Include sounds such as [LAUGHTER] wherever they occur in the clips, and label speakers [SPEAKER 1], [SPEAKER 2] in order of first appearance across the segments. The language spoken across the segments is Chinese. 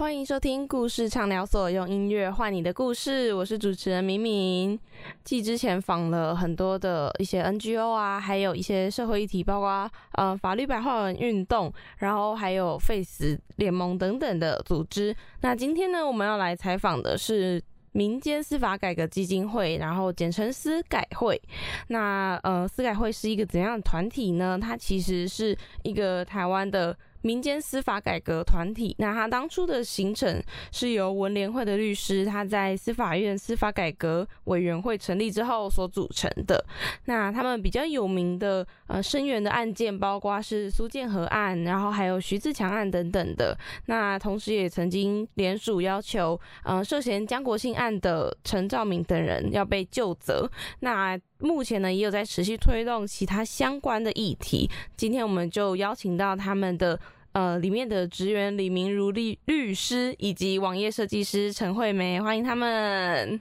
[SPEAKER 1] 欢迎收听故事畅聊所，用音乐换你的故事。我是主持人明明。继之前访了很多的一些 NGO 啊，还有一些社会议题，包括呃法律白话文运动，然后还有 Face 联盟等等的组织。那今天呢，我们要来采访的是民间司法改革基金会，然后简称司改会。那呃，司改会是一个怎样的团体呢？它其实是一个台湾的。民间司法改革团体，那他当初的形成是由文联会的律师，他在司法院司法改革委员会成立之后所组成的。那他们比较有名的呃声援的案件，包括是苏建和案，然后还有徐自强案等等的。那同时也曾经联署要求，呃涉嫌江国庆案的陈兆明等人要被就责。那目前呢，也有在持续推动其他相关的议题。今天我们就邀请到他们的呃里面的职员李明如律律师以及网页设计师陈惠梅，欢迎他们。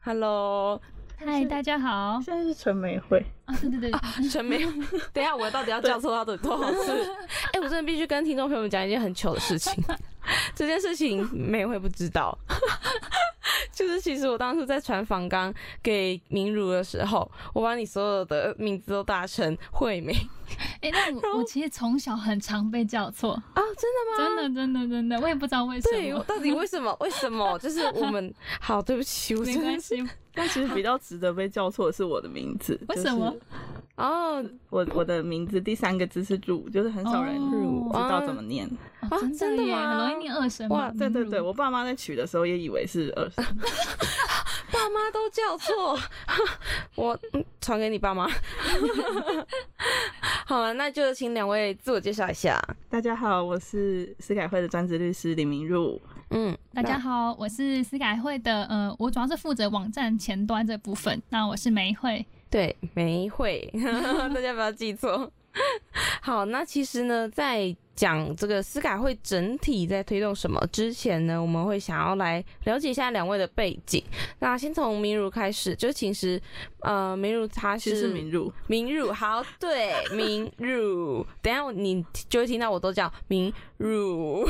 [SPEAKER 1] Hello，
[SPEAKER 2] 嗨，大家好。
[SPEAKER 3] 现在是陈美惠
[SPEAKER 2] 啊，对对对，
[SPEAKER 1] 陈梅。[LAUGHS] 等一下，我到底要叫错他的多少次？[LAUGHS] 哎，我真的必须跟听众朋友们讲一件很糗的事情。[LAUGHS] 这件事情美惠不知道。就是其实我当初在传访纲给明如的时候，我把你所有的名字都打成惠美。
[SPEAKER 2] 哎，那我我其实从小很常被叫错
[SPEAKER 1] 啊，真的吗？
[SPEAKER 2] 真的真的真的，我也不知道为什么。
[SPEAKER 1] 对，到底为什么？为什么？就是我们好，对不起，我
[SPEAKER 2] 没关系。
[SPEAKER 3] 但其实比较值得被叫错的是我的名字。
[SPEAKER 2] 为什么？[LAUGHS]
[SPEAKER 1] 哦，
[SPEAKER 3] 我我的名字第三个字是入，就是很少人知道怎么念。
[SPEAKER 2] 啊，真的吗？很容易念二声。哇，
[SPEAKER 3] 对对对，我爸妈在取的时候也以为是二声。[LAUGHS]
[SPEAKER 1] 爸妈都叫错，[LAUGHS] 我传给你爸妈。好了，那就请两位自我介绍一下。
[SPEAKER 3] 大家好，我是司改会的专职律师李明入。
[SPEAKER 2] 嗯，大家好，我是司改会的，呃，我主要是负责网站前端这部分。那我是梅慧。
[SPEAKER 1] 对，梅会，大家不要记错。[LAUGHS] 好，那其实呢，在讲这个司改会整体在推动什么之前呢，我们会想要来了解一下两位的背景。那先从明如开始，就其实，呃，明如他是
[SPEAKER 3] 明如，
[SPEAKER 1] 明如好，对，明如，等下你就会听到我都叫明如，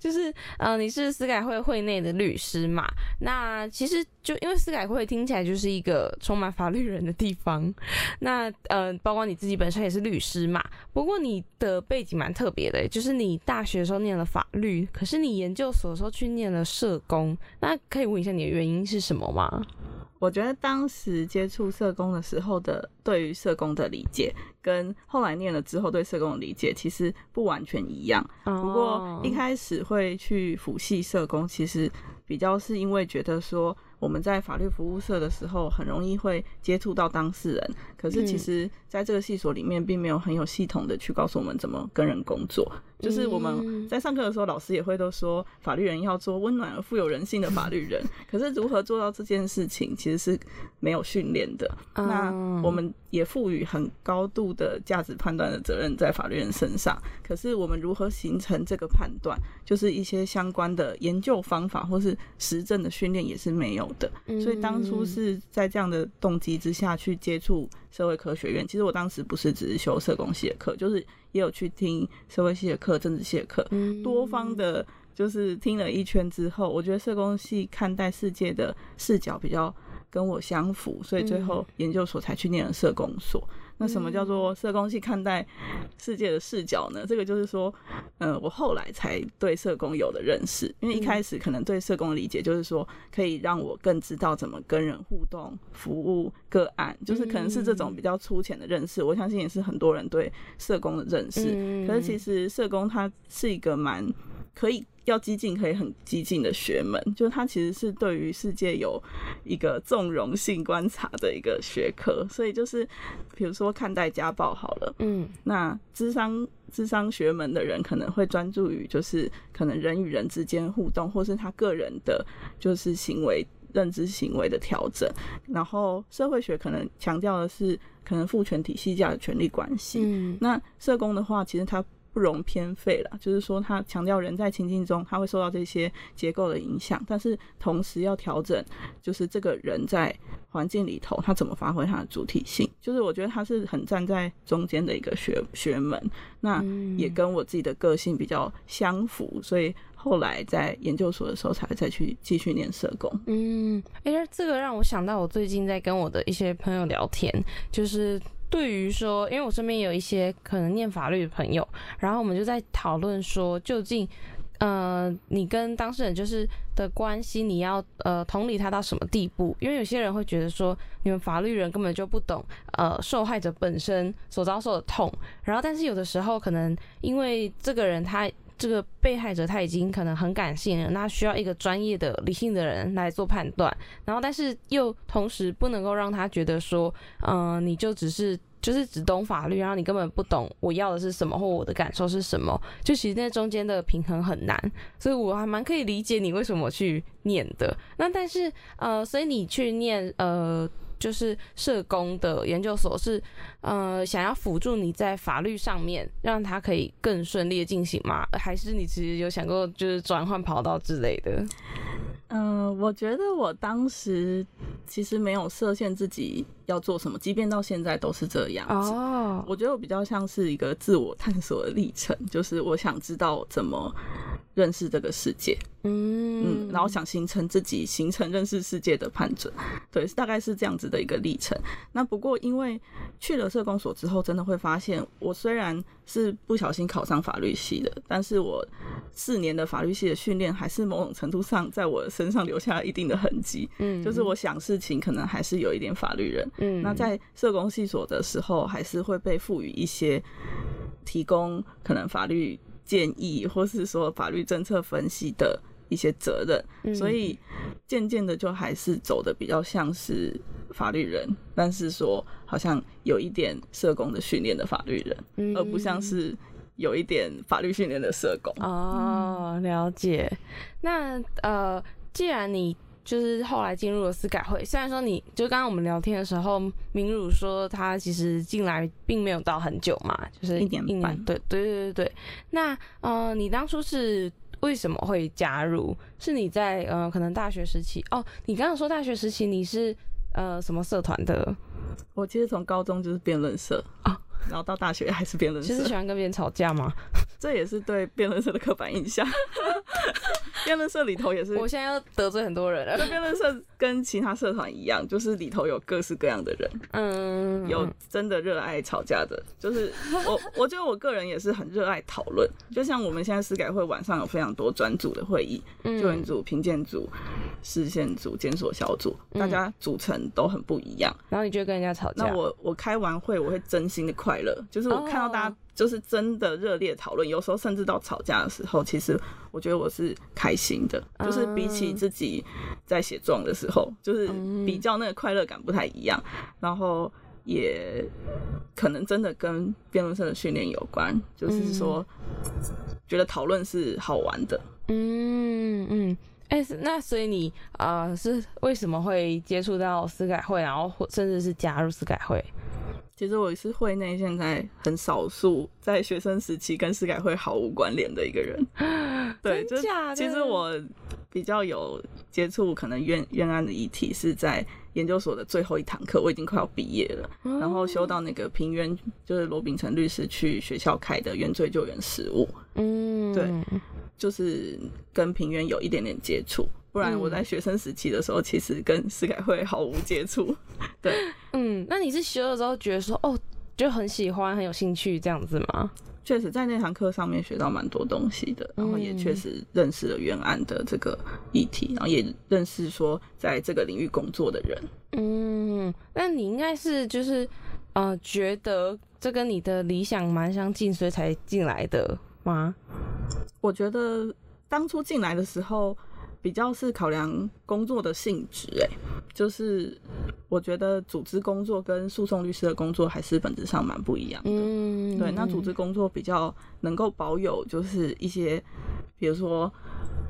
[SPEAKER 1] 就是呃，你是司改会会内的律师嘛？那其实就因为司改会听起来就是一个充满法律人的地方，那呃，包括你自己本身也是律师嘛，不过你的背景。蛮特别的，就是你大学的时候念了法律，可是你研究所的时候去念了社工，那可以问一下你的原因是什么吗？
[SPEAKER 3] 我觉得当时接触社工的时候的对于社工的理解，跟后来念了之后对社工的理解其实不完全一样。不过一开始会去辅系社工，其实比较是因为觉得说。我们在法律服务社的时候，很容易会接触到当事人。可是，其实在这个系所里面，并没有很有系统的去告诉我们怎么跟人工作。就是我们在上课的时候，老师也会都说，法律人要做温暖而富有人性的法律人。[LAUGHS] 可是，如何做到这件事情，其实是没有训练的。那我们也赋予很高度的价值判断的责任在法律人身上。可是，我们如何形成这个判断，就是一些相关的研究方法或是实证的训练也是没有。的，所以当初是在这样的动机之下去接触社会科学院。其实我当时不是只是修社工系的课，就是也有去听社会系的课、政治系的课，多方的，就是听了一圈之后，我觉得社工系看待世界的视角比较跟我相符，所以最后研究所才去念了社工所。那什么叫做社工系看待世界的视角呢？这个就是说，嗯，我后来才对社工有的认识，因为一开始可能对社工的理解就是说，可以让我更知道怎么跟人互动、服务个案，就是可能是这种比较粗浅的认识。我相信也是很多人对社工的认识。可是其实社工它是一个蛮可以。要激进可以很激进的学门，就是它其实是对于世界有一个纵容性观察的一个学科，所以就是比如说看待家暴好了，嗯，那智商智商学门的人可能会专注于就是可能人与人之间互动，或是他个人的就是行为认知行为的调整，然后社会学可能强调的是可能父权体系下的权力关系，嗯，那社工的话，其实他。不容偏废了，就是说他强调人在情境中他会受到这些结构的影响，但是同时要调整，就是这个人在环境里头他怎么发挥他的主体性，就是我觉得他是很站在中间的一个学学门，那也跟我自己的个性比较相符，所以。后来在研究所的时候才再去继续念社工。
[SPEAKER 1] 嗯，哎，这个让我想到我最近在跟我的一些朋友聊天，就是对于说，因为我身边有一些可能念法律的朋友，然后我们就在讨论说，究竟。呃，你跟当事人就是的关系，你要呃同理他到什么地步？因为有些人会觉得说，你们法律人根本就不懂呃受害者本身所遭受的痛，然后但是有的时候可能因为这个人他这个被害者他已经可能很感性了，那需要一个专业的理性的人来做判断，然后但是又同时不能够让他觉得说，嗯，你就只是。就是只懂法律，然后你根本不懂我要的是什么，或我的感受是什么。就其实那中间的平衡很难，所以我还蛮可以理解你为什么去念的。那但是呃，所以你去念呃，就是社工的研究所是呃，想要辅助你在法律上面让它可以更顺利的进行吗？还是你其实有想过就是转换跑道之类的？
[SPEAKER 3] 嗯，我觉得我当时其实没有设限自己要做什么，即便到现在都是这样子。哦，我觉得我比较像是一个自我探索的历程，就是我想知道怎么认识这个世界，嗯嗯，然后想形成自己形成认识世界的判准，对，大概是这样子的一个历程。那不过因为去了社工所之后，真的会发现，我虽然是不小心考上法律系的，但是我四年的法律系的训练，还是某种程度上在我。身上留下了一定的痕迹，嗯，就是我想事情可能还是有一点法律人，嗯，那在社工系所的时候，还是会被赋予一些提供可能法律建议，或是说法律政策分析的一些责任，所以渐渐的就还是走的比较像是法律人，但是说好像有一点社工的训练的法律人，而不像是。有一点法律训练的社工
[SPEAKER 1] 哦，了解。那呃，既然你就是后来进入了司改会，虽然说你就刚刚我们聊天的时候，明儒说他其实进来并没有到很久嘛，就是
[SPEAKER 3] 一年半。
[SPEAKER 1] 对对对对对。那呃，你当初是为什么会加入？是你在呃可能大学时期哦？你刚刚说大学时期你是呃什么社团的？
[SPEAKER 3] 我其实从高中就是辩论社啊。然后到大学还是辩论社，
[SPEAKER 1] 其实喜欢跟别人吵架吗？[LAUGHS]
[SPEAKER 3] 这也是对辩论社的刻板印象。辩论社里头也是，
[SPEAKER 1] 我现在要得罪很多人了。
[SPEAKER 3] 辩论社跟其他社团一样，就是里头有各式各样的人。嗯，有真的热爱吵架的，就是我，我觉得我个人也是很热爱讨论。就像我们现在司改会晚上有非常多专组的会议，嗯救援组、评鉴组、视线组、检索小组，大家组成都很不一样。
[SPEAKER 1] 然后你就跟人家吵架？
[SPEAKER 3] 那我我开完会，我会真心的快乐，就是我看到大家。就是真的热烈讨论，有时候甚至到吵架的时候，其实我觉得我是开心的。就是比起自己在写状的时候，就是比较那个快乐感不太一样。然后也可能真的跟辩论社的训练有关，就是说觉得讨论是好玩的。
[SPEAKER 1] 嗯嗯，哎，那所以你呃是为什么会接触到司改会，然后甚至是加入司改会？
[SPEAKER 3] 其实我是会内现在很少数在学生时期跟司改会毫无关联的一个人。[LAUGHS] 对，就其实我比较有接触可能冤冤案的议题是在研究所的最后一堂课，我已经快要毕业了，然后修到那个平冤，就是罗秉成律师去学校开的原罪救援实务。嗯，对，就是跟平原有一点点接触。不然我在学生时期的时候，其实跟司改会毫无接触。对，[LAUGHS]
[SPEAKER 1] 嗯，那你是学了之后觉得说，哦，就很喜欢，很有兴趣这样子吗？
[SPEAKER 3] 确实，在那堂课上面学到蛮多东西的，然后也确实认识了原案的这个议题，然后也认识说在这个领域工作的人。
[SPEAKER 1] 嗯，那你应该是就是呃，觉得这跟你的理想蛮相近，所以才进来的吗？
[SPEAKER 3] 我觉得当初进来的时候。比较是考量工作的性质，哎，就是我觉得组织工作跟诉讼律师的工作还是本质上蛮不一样的。嗯，对，那组织工作比较能够保有就是一些，比如说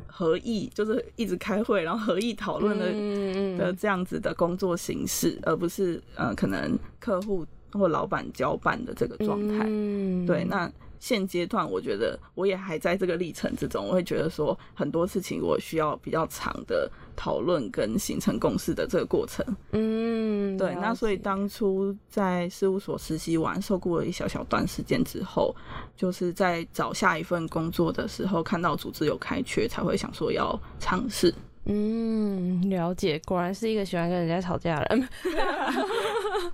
[SPEAKER 3] 合议，就是一直开会，然后合议讨论的的这样子的工作形式，而不是呃可能客户或老板交办的这个状态。嗯，对，那现阶段，我觉得我也还在这个历程之中，我会觉得说很多事情我需要比较长的讨论跟形成共识的这个过程。
[SPEAKER 1] 嗯，
[SPEAKER 3] 对。那所以当初在事务所实习完，受雇了一小小段时间之后，就是在找下一份工作的时候，看到组织有开缺，才会想说要尝试。
[SPEAKER 1] 嗯，了解，果然是一个喜欢跟人家吵架的人。[LAUGHS]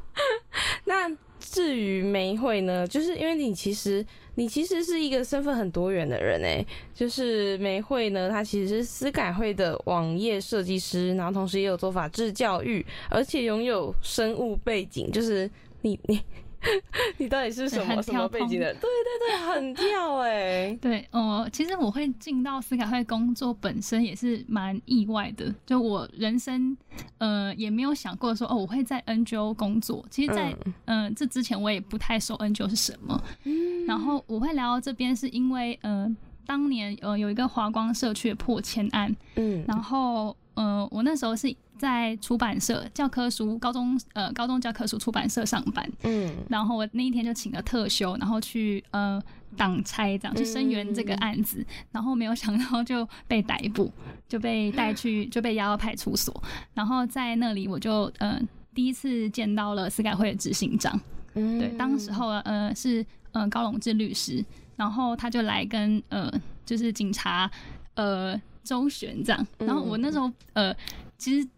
[SPEAKER 1] 那至于梅会呢，就是因为你其实你其实是一个身份很多元的人诶，就是梅会呢，她其实是思改会的网页设计师，然后同时也有做法制教育，而且拥有生物背景，就是你你。[LAUGHS] 你到底是什么什么背景的？对对对，很跳哎。[LAUGHS]
[SPEAKER 2] 对，哦，其实我会进到思改会工作本身也是蛮意外的。就我人生，呃，也没有想过说哦，我会在 NGO 工作。其实，在嗯这之前，我也不太熟 NGO 是什么。然后我会来到这边，是因为呃，当年呃有一个华光社区的破千案。嗯。然后呃，我那时候是。在出版社教科书高中呃高中教科书出版社上班，嗯，然后我那一天就请了特休，然后去呃挡差这样去声援这个案子，然后没有想到就被逮捕，就被带去 [GASPS] 就被押到派出所，然后在那里我就呃第一次见到了司改会的执行长，嗯，对，当时候呃是呃高龙志律师，然后他就来跟呃就是警察呃周旋这样，然后我那时候呃其实。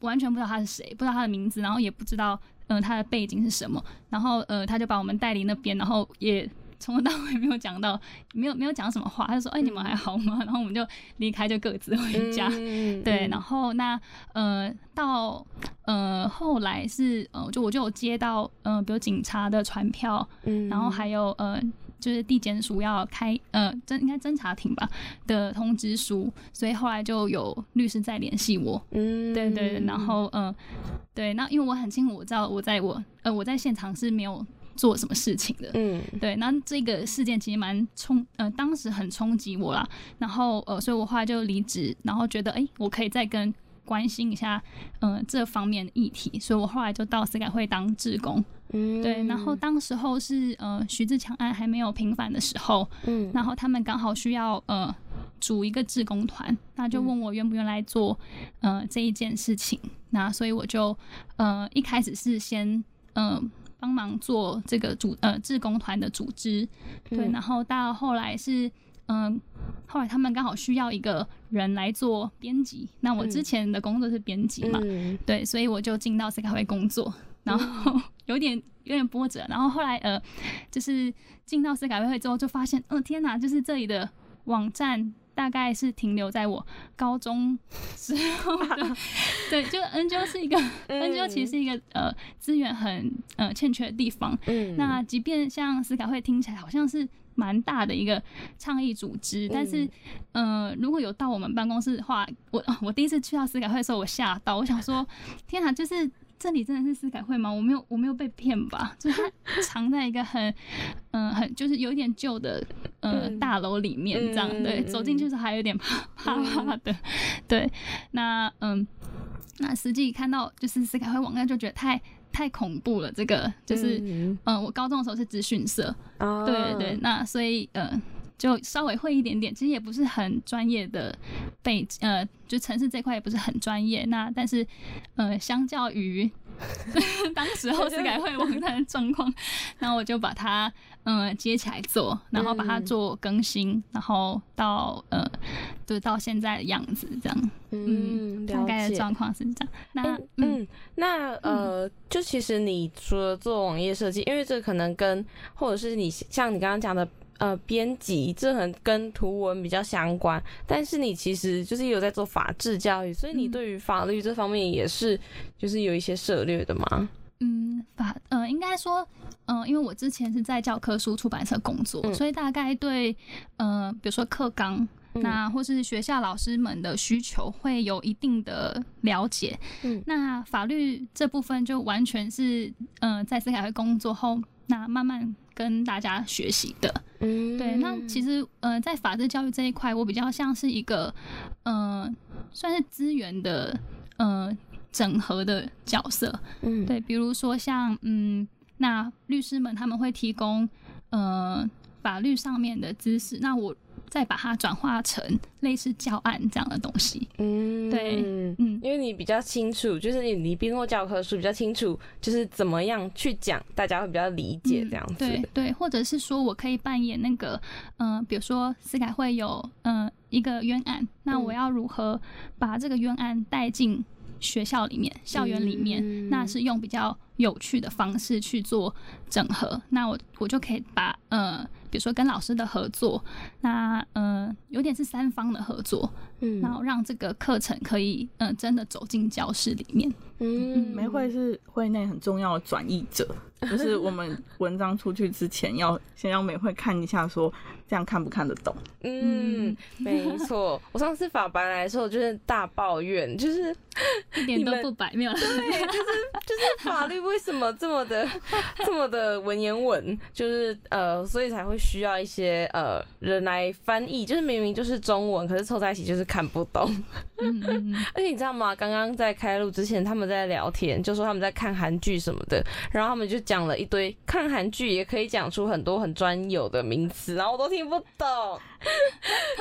[SPEAKER 2] 完全不知道他是谁，不知道他的名字，然后也不知道，嗯，他的背景是什么。然后，呃，他就把我们带离那边，然后也从头到尾没有讲到，没有没有讲什么话。他就说：“哎，你们还好吗？”然后我们就离开，就各自回家。对，然后那，呃，到呃后来是，呃，就我就有接到，嗯，比如警察的传票，然后还有，呃。就是地检署要开呃侦应该侦查庭吧的通知书，所以后来就有律师在联系我。嗯，对对，然后嗯，对，那因为我很清楚，我知道我在我呃我在现场是没有做什么事情的。嗯，对，那这个事件其实蛮冲呃当时很冲击我啦，然后呃所以我后来就离职，然后觉得哎我可以再跟。关心一下，嗯，这方面的议题，所以我后来就到司改会当志工，嗯，对，然后当时候是呃徐志强案还没有平反的时候，嗯，然后他们刚好需要呃组一个志工团，那就问我愿不愿意来做呃这一件事情，那所以我就呃一开始是先嗯帮忙做这个组呃志工团的组织，对，然后到后来是。嗯，后来他们刚好需要一个人来做编辑，那我之前的工作是编辑嘛，对，所以我就进到 C 卡会工作，然后 [LAUGHS] 有点有点波折，然后后来呃，就是进到 C 卡会之后，就发现，嗯，天哪，就是这里的网站大概是停留在我高中时候的，[LAUGHS] 对，就 NGO 是一个 [LAUGHS] NGO 其实是一个呃资源很呃欠缺的地方，嗯，那即便像司改会听起来好像是。蛮大的一个倡议组织，但是，呃，如果有到我们办公室的话，我我第一次去到司改会的时候，我吓到，我想说，天哪，就是这里真的是司改会吗？我没有我没有被骗吧？[LAUGHS] 就是它藏在一个很，嗯，很就是有一点旧的，呃，大楼里面这样，对，走进去时还有点怕怕怕的，对，那嗯，那实际看到就是司改会网站就觉得太。太恐怖了，这个就是，嗯，我高中的时候是资讯社，对对，那所以呃，就稍微会一点点，其实也不是很专业的背，呃，就城市这块也不是很专业，那但是呃，相较于 [LAUGHS] 当时候是改会网站的状况，那我就把它。嗯，接起来做，然后把它做更新，然后到呃，就到现在的样子这样。嗯，大概的状况是这样。那
[SPEAKER 1] 嗯，那呃，就其实你除了做网页设计，因为这可能跟或者是你像你刚刚讲的呃编辑，这很跟图文比较相关。但是你其实就是有在做法制教育，所以你对于法律这方面也是就是有一些涉略的吗？
[SPEAKER 2] 嗯，法呃，应该说，嗯，因为我之前是在教科书出版社工作，所以大概对呃，比如说课纲，那或是学校老师们的需求会有一定的了解。嗯，那法律这部分就完全是嗯，在司改会工作后，那慢慢跟大家学习的。嗯，对，那其实呃，在法治教育这一块，我比较像是一个嗯，算是资源的呃。整合的角色，嗯，对，比如说像，嗯，那律师们他们会提供，呃，法律上面的知识，那我再把它转化成类似教案这样的东西。
[SPEAKER 1] 嗯，
[SPEAKER 2] 对，嗯，
[SPEAKER 1] 因为你比较清楚，就是你你编过教科书，比较清楚，就是怎么样去讲，大家会比较理解这样子。
[SPEAKER 2] 对对，或者是说我可以扮演那个，嗯，比如说思改会有嗯一个冤案，那我要如何把这个冤案带进学校里面、校园里面，那是用比较有趣的方式去做整合，那我我就可以把呃。比如说跟老师的合作，那嗯，有点是三方的合作，嗯，然后让这个课程可以嗯真的走进教室里面。
[SPEAKER 3] 嗯，梅会是会内很重要的转译者，就是我们 [LAUGHS] 文章出去之前要先让美会看一下，说这样看不看得懂。
[SPEAKER 1] 嗯，没错。我上次法白来的时候就是大抱怨，就是 [LAUGHS]
[SPEAKER 2] 一点都不白，没有。
[SPEAKER 1] 对，就是就是法律为什么这么的 [LAUGHS] 这么的文言文，就是呃，所以才会。需要一些呃人来翻译，就是明明就是中文，可是凑在一起就是看不懂。而且你知道吗？刚刚在开录之前，他们在聊天，就说他们在看韩剧什么的，然后他们就讲了一堆看韩剧也可以讲出很多很专有的名词，然后我都听不懂。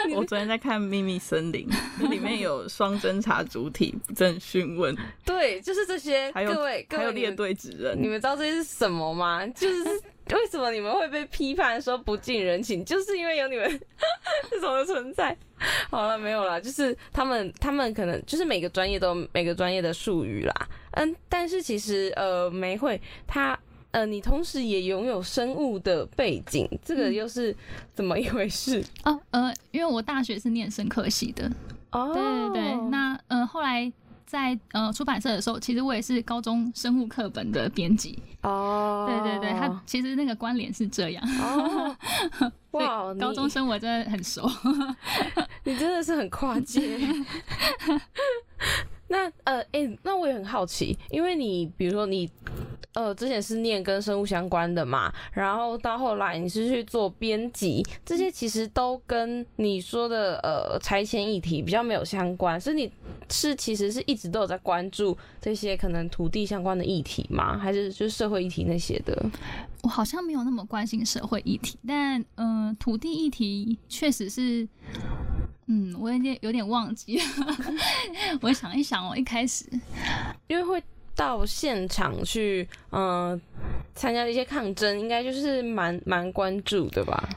[SPEAKER 1] [LAUGHS]
[SPEAKER 3] 我昨天在看《秘密森林》，里面有双侦查主体不正讯问，
[SPEAKER 1] 对，就是这些。
[SPEAKER 3] 还有
[SPEAKER 1] 各位，
[SPEAKER 3] 还有列队指认，
[SPEAKER 1] 你们知道这些是什么吗？就是。为什么你们会被批判说不近人情？就是因为有你们 [LAUGHS] 这种的存在。好了，没有了，就是他们，他们可能就是每个专业都每个专业的术语啦。嗯，但是其实呃，梅会他呃，你同时也拥有生物的背景，这个又是怎么一回事？
[SPEAKER 2] 哦，呃，因为我大学是念生科系的。哦，对对对，那呃后来。在呃出版社的时候，其实我也是高中生物课本的编辑哦。对对对，他其实那个关联是这样。哦，[LAUGHS] 哇，高中生我真的很熟。[LAUGHS]
[SPEAKER 1] 你真的是很跨界。[LAUGHS] 那呃，哎，那我也很好奇，因为你比如说你呃之前是念跟生物相关的嘛，然后到后来你是去做编辑，这些其实都跟你说的呃拆迁议题比较没有相关，是你是其实是一直都有在关注这些可能土地相关的议题吗？还是就是社会议题那些的？
[SPEAKER 2] 我好像没有那么关心社会议题，但嗯，土地议题确实是。嗯，我有点有点忘记了，[LAUGHS] 我想一想，我一开始
[SPEAKER 1] 因为会到现场去，嗯，参加一些抗争，应该就是蛮蛮关注的吧。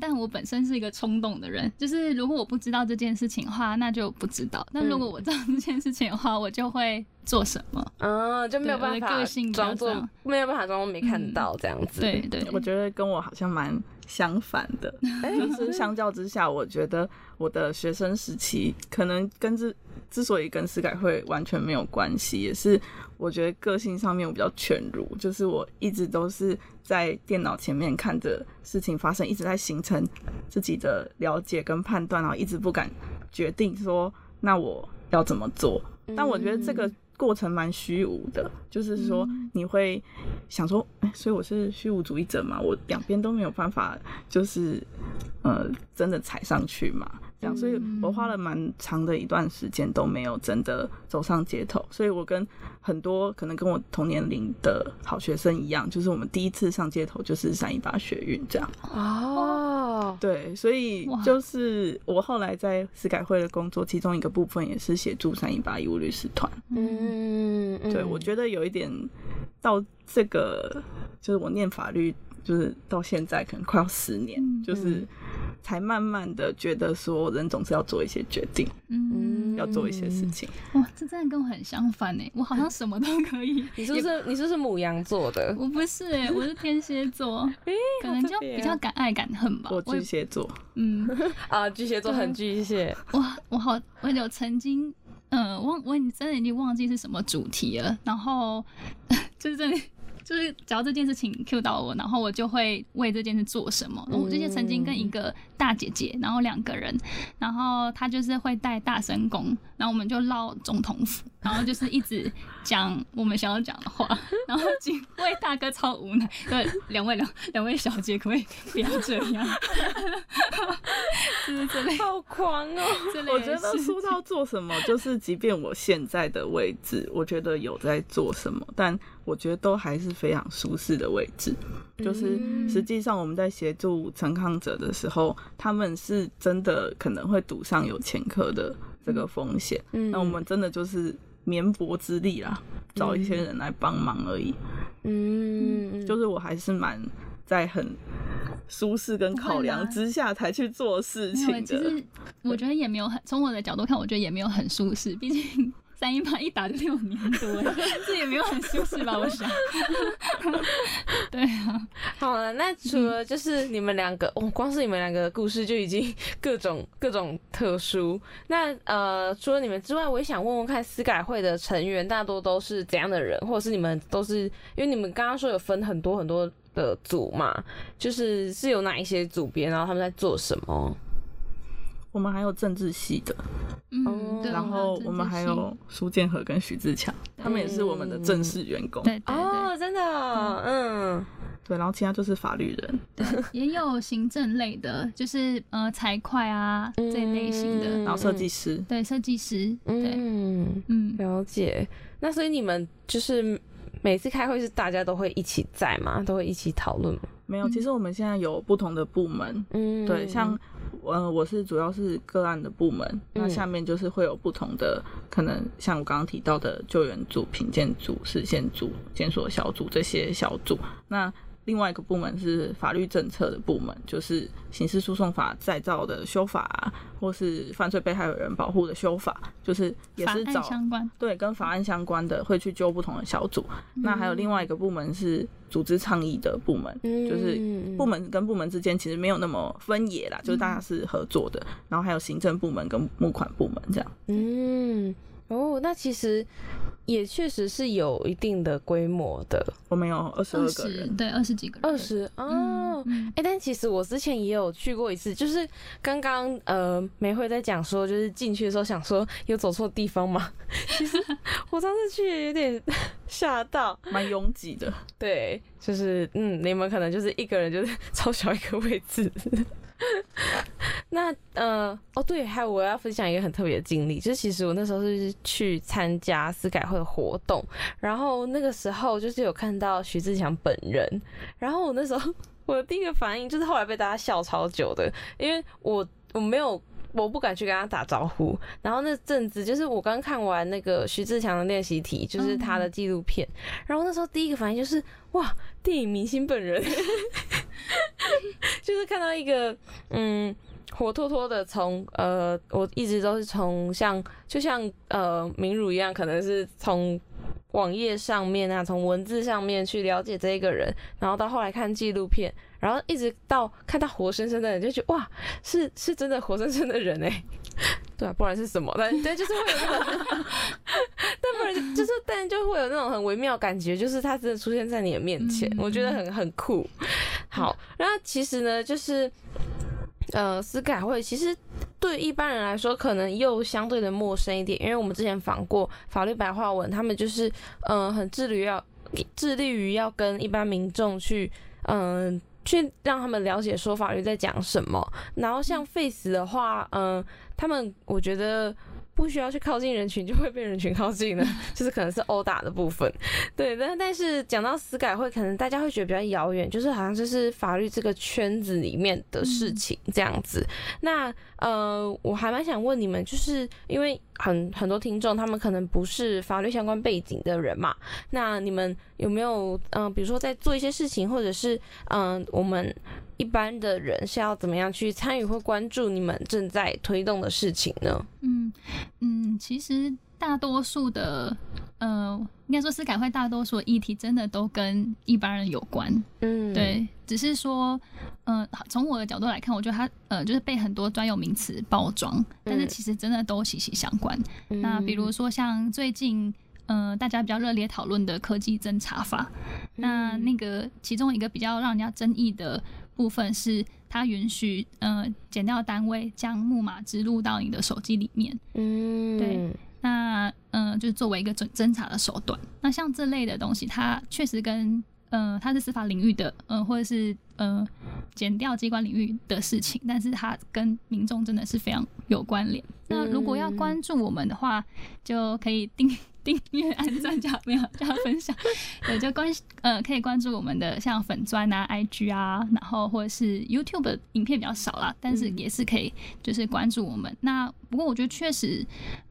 [SPEAKER 2] 但我本身是一个冲动的人，就是如果我不知道这件事情的话，那就不知道；那如果我知道这件事情的话，我就会做什么。
[SPEAKER 1] 嗯，就没有办法装作没有办法装作没看到这样子。
[SPEAKER 2] 对对，
[SPEAKER 3] 我觉得跟我好像蛮相反的，[LAUGHS] 就是相较之下，我觉得我的学生时期可能跟之之所以跟司改会完全没有关系，也是我觉得个性上面我比较犬儒，就是我一直都是。在电脑前面看着事情发生，一直在形成自己的了解跟判断，然后一直不敢决定说那我要怎么做。但我觉得这个过程蛮虚无的，就是说你会想说，哎，所以我是虚无主义者嘛，我两边都没有办法，就是呃，真的踩上去嘛。这样，所以我花了蛮长的一段时间都没有真的走上街头。所以我跟很多可能跟我同年龄的好学生一样，就是我们第一次上街头就是三一八学运这样。哦，对，所以就是我后来在司改会的工作，其中一个部分也是协助三一八义务律师团。嗯，对，我觉得有一点到这个，就是我念法律，就是到现在可能快要十年，就是。才慢慢的觉得说，人总是要做一些决定，嗯，要做一些事情。
[SPEAKER 2] 哇，这真的跟我很相反呢。我好像什么都可以。[LAUGHS]
[SPEAKER 1] 你是不是你是不是母羊座的？
[SPEAKER 2] 我不是哎，我是天蝎座，[LAUGHS] 可能就比较敢爱敢恨吧。
[SPEAKER 3] 我巨蟹座，
[SPEAKER 1] 嗯 [LAUGHS] 啊，巨蟹座很巨蟹。
[SPEAKER 2] 哇，我好，我有曾经，嗯，忘我真的已经忘记是什么主题了。然后就是这里。就是只要这件事情 cue 到我，然后我就会为这件事做什么。我之前曾经跟一个大姐姐，然后两个人，然后她就是会带大声公，然后我们就绕总统府，然后就是一直讲我们想要讲的话，[LAUGHS] 然后警卫大哥超无奈，对，两位两两位小姐可不可以不要这样？[LAUGHS] 就是这类
[SPEAKER 1] 好狂哦！
[SPEAKER 3] 我觉得说到做什么，就是即便我现在的位置，我觉得有在做什么，但我觉得都还是非常舒适的位置。就是实际上我们在协助陈康者的时候，他们是真的可能会赌上有前科的这个风险。那我们真的就是绵薄之力啦，找一些人来帮忙而已。
[SPEAKER 1] 嗯，
[SPEAKER 3] 就是我还是蛮在很舒适跟考量之下才去做事情的。
[SPEAKER 2] 其实我觉得也没有很，从我的角度看，我觉得也没有很舒适，毕竟。三一八一打就六年多，这也没有很舒适吧？我想。对啊，
[SPEAKER 1] 好了，那除了就是你们两个，哦，光是你们两个的故事就已经 [LAUGHS] 各种各种特殊。那呃，除了你们之外，我也想问问看，司改会的成员大多都是怎样的人，或者是你们都是因为你们刚刚说有分很多很多的组嘛，就是是有哪一些组别，然后他们在做什么？
[SPEAKER 3] 我们还有政治系的，
[SPEAKER 2] 嗯，
[SPEAKER 3] 然后我们还有苏建和跟徐志强，他们也是我们的正式员工。
[SPEAKER 2] 对
[SPEAKER 1] 哦，真的，嗯，
[SPEAKER 3] 对，然后其他就是法律人，对
[SPEAKER 2] 也有行政类的，就是呃财会啊这类型的，
[SPEAKER 3] 然后设计师，
[SPEAKER 2] 对，设计师，对，
[SPEAKER 1] 嗯嗯，了解。那所以你们就是每次开会是大家都会一起在吗？都会一起讨论吗？
[SPEAKER 3] 没有，其实我们现在有不同的部门，嗯，对，像。呃，我是主要是个案的部门，那下面就是会有不同的可能，像我刚刚提到的救援组、品鉴组、视线组、检索小组这些小组，那。另外一个部门是法律政策的部门，就是刑事诉讼法再造的修法，或是犯罪被害人保护的修法，就是也是找
[SPEAKER 2] 相关
[SPEAKER 3] 对跟法案相关的，会去揪不同的小组。那还有另外一个部门是组织倡议的部门，就是部门跟部门之间其实没有那么分野啦，就是大家是合作的。然后还有行政部门跟募款部门这样。
[SPEAKER 1] 嗯，哦，那其实。也确实是有一定的规模的，
[SPEAKER 3] 我们有二十二个人，
[SPEAKER 2] 对，二十几个，
[SPEAKER 1] 二十哦，哎，但其实我之前也有去过一次，就是刚刚呃梅慧在讲说，就是进去的时候想说有走错地方吗？[LAUGHS] 其实我上次去有点 [LAUGHS] 吓到，
[SPEAKER 3] 蛮拥挤的，
[SPEAKER 1] 对，就是嗯，你们可能就是一个人就是 [LAUGHS] 超小一个位置。[LAUGHS] 那呃哦对，还有我要分享一个很特别的经历，就是其实我那时候是去参加司改会的活动，然后那个时候就是有看到徐志强本人，然后我那时候 [LAUGHS] 我的第一个反应就是后来被大家笑超久的，因为我我没有。我不敢去跟他打招呼，然后那阵子就是我刚看完那个徐志强的练习题，就是他的纪录片，然后那时候第一个反应就是哇，电影明星本人，[LAUGHS] 就是看到一个嗯活脱脱的从呃，我一直都是从像就像呃明儒一样，可能是从。网页上面啊，从文字上面去了解这一个人，然后到后来看纪录片，然后一直到看到活生生的人，就觉得哇，是是真的活生生的人哎，[LAUGHS] 对啊，不然是什么？但 [LAUGHS] 对，就是会有那种，[LAUGHS] 但不然就是但就会有那种很微妙感觉，就是他真的出现在你的面前，我觉得很很酷。好，然后其实呢，就是。呃，司改会其实对一般人来说可能又相对的陌生一点，因为我们之前访过法律白话文，他们就是嗯很致力于要致力于要跟一般民众去嗯去让他们了解说法律在讲什么。然后像 Face 的话，嗯，他们我觉得。不需要去靠近人群，就会被人群靠近了，[LAUGHS] 就是可能是殴打的部分。对，但但是讲到司改会，可能大家会觉得比较遥远，就是好像就是法律这个圈子里面的事情这样子。那呃，我还蛮想问你们，就是因为很很多听众他们可能不是法律相关背景的人嘛，那你们有没有嗯，比如说在做一些事情，或者是嗯，我们。一般的人是要怎么样去参与或关注你们正在推动的事情呢？
[SPEAKER 2] 嗯嗯，其实大多数的，呃，应该说司改会大多数的议题真的都跟一般人有关。嗯，对，只是说，嗯，从我的角度来看，我觉得它，呃，就是被很多专有名词包装，但是其实真的都息息相关。那比如说像最近。嗯，大家比较热烈讨论的科技侦查法，那那个其中一个比较让人家争议的部分是它允许呃减掉单位将木马植入到你的手机里面。
[SPEAKER 1] 嗯，
[SPEAKER 2] 对。那嗯，就是作为一个侦侦查的手段。那像这类的东西，它确实跟呃，它是司法领域的，嗯，或者是呃，减掉机关领域的事情，但是它跟民众真的是非常有关联。那如果要关注我们的话，就可以订。订阅、按赞、加没有加分享，[LAUGHS] 对，就关呃可以关注我们的像粉钻啊、IG 啊，然后或者是 YouTube 影片比较少啦，但是也是可以就是关注我们。那不过我觉得确实，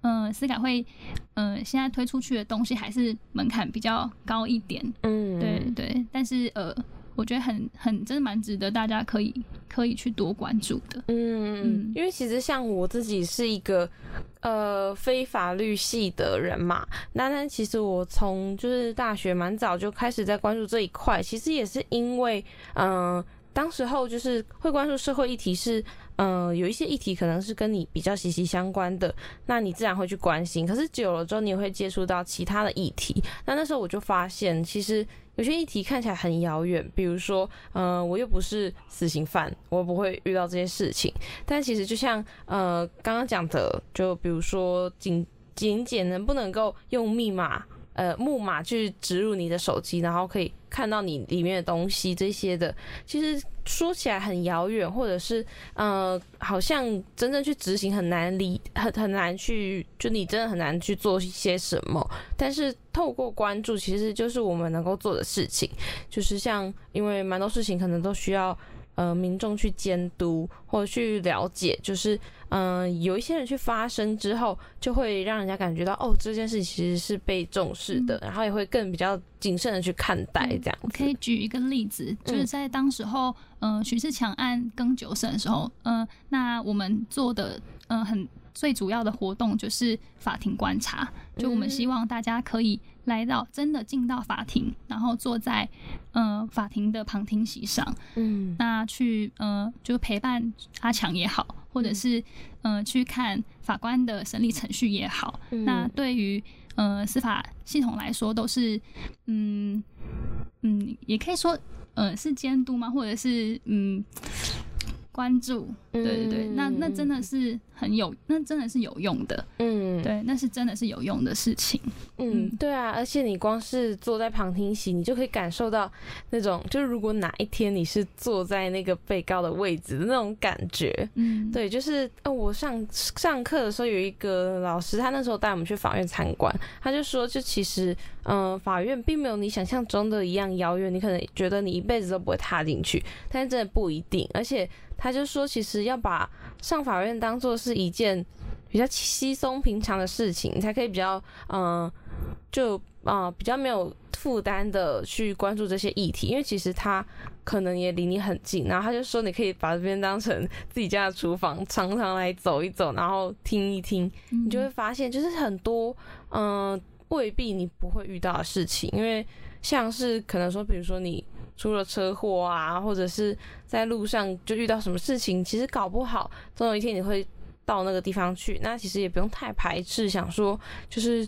[SPEAKER 2] 嗯，思改会，嗯，现在推出去的东西还是门槛比较高一点，嗯，对对，但是呃。我觉得很很真的蛮值得大家可以可以去多关注的，
[SPEAKER 1] 嗯，因为其实像我自己是一个呃非法律系的人嘛，那但其实我从就是大学蛮早就开始在关注这一块，其实也是因为嗯，当时候就是会关注社会议题是嗯有一些议题可能是跟你比较息息相关的，那你自然会去关心，可是久了之后你也会接触到其他的议题，那那时候我就发现其实。有些议题看起来很遥远，比如说，嗯，我又不是死刑犯，我不会遇到这些事情。但其实就像，呃，刚刚讲的，就比如说，警警检能不能够用密码？呃，木马去植入你的手机，然后可以看到你里面的东西，这些的，其实说起来很遥远，或者是呃，好像真正去执行很难理，很很难去，就你真的很难去做一些什么。但是透过关注，其实就是我们能够做的事情，就是像因为蛮多事情可能都需要。呃，民众去监督或者去了解，就是嗯，有一些人去发声之后，就会让人家感觉到哦，这件事其实是被重视的，然后也会更比较谨慎的去看待这样。
[SPEAKER 2] 可以举一个例子，就是在当时候，嗯，许世强案更九审的时候，嗯，那我们做的嗯很最主要的活动就是法庭观察，就我们希望大家可以。来到真的进到法庭，然后坐在嗯法庭的旁听席上，嗯，那去嗯就陪伴阿强也好，或者是嗯去看法官的审理程序也好，那对于嗯司法系统来说都是嗯嗯也可以说嗯是监督吗？或者是嗯。关注，对对对，那那真的是很有，那真的是有用的，嗯，对，那是真的是有用的事情，
[SPEAKER 1] 嗯，对啊，而且你光是坐在旁听席，你就可以感受到那种，就是如果哪一天你是坐在那个被告的位置的那种感觉，嗯，对，就是哦，我上上课的时候有一个老师，他那时候带我们去法院参观，他就说，就其实，嗯，法院并没有你想象中的一样遥远，你可能觉得你一辈子都不会踏进去，但是真的不一定，而且。他就说，其实要把上法院当做是一件比较稀松平常的事情，你才可以比较嗯，就啊比较没有负担的去关注这些议题，因为其实他可能也离你很近。然后他就说，你可以把这边当成自己家的厨房，常常来走一走，然后听一听，你就会发现，就是很多嗯未必你不会遇到的事情，因为像是可能说，比如说你。出了车祸啊，或者是在路上就遇到什么事情，其实搞不好总有一天你会到那个地方去。那其实也不用太排斥，想说就是，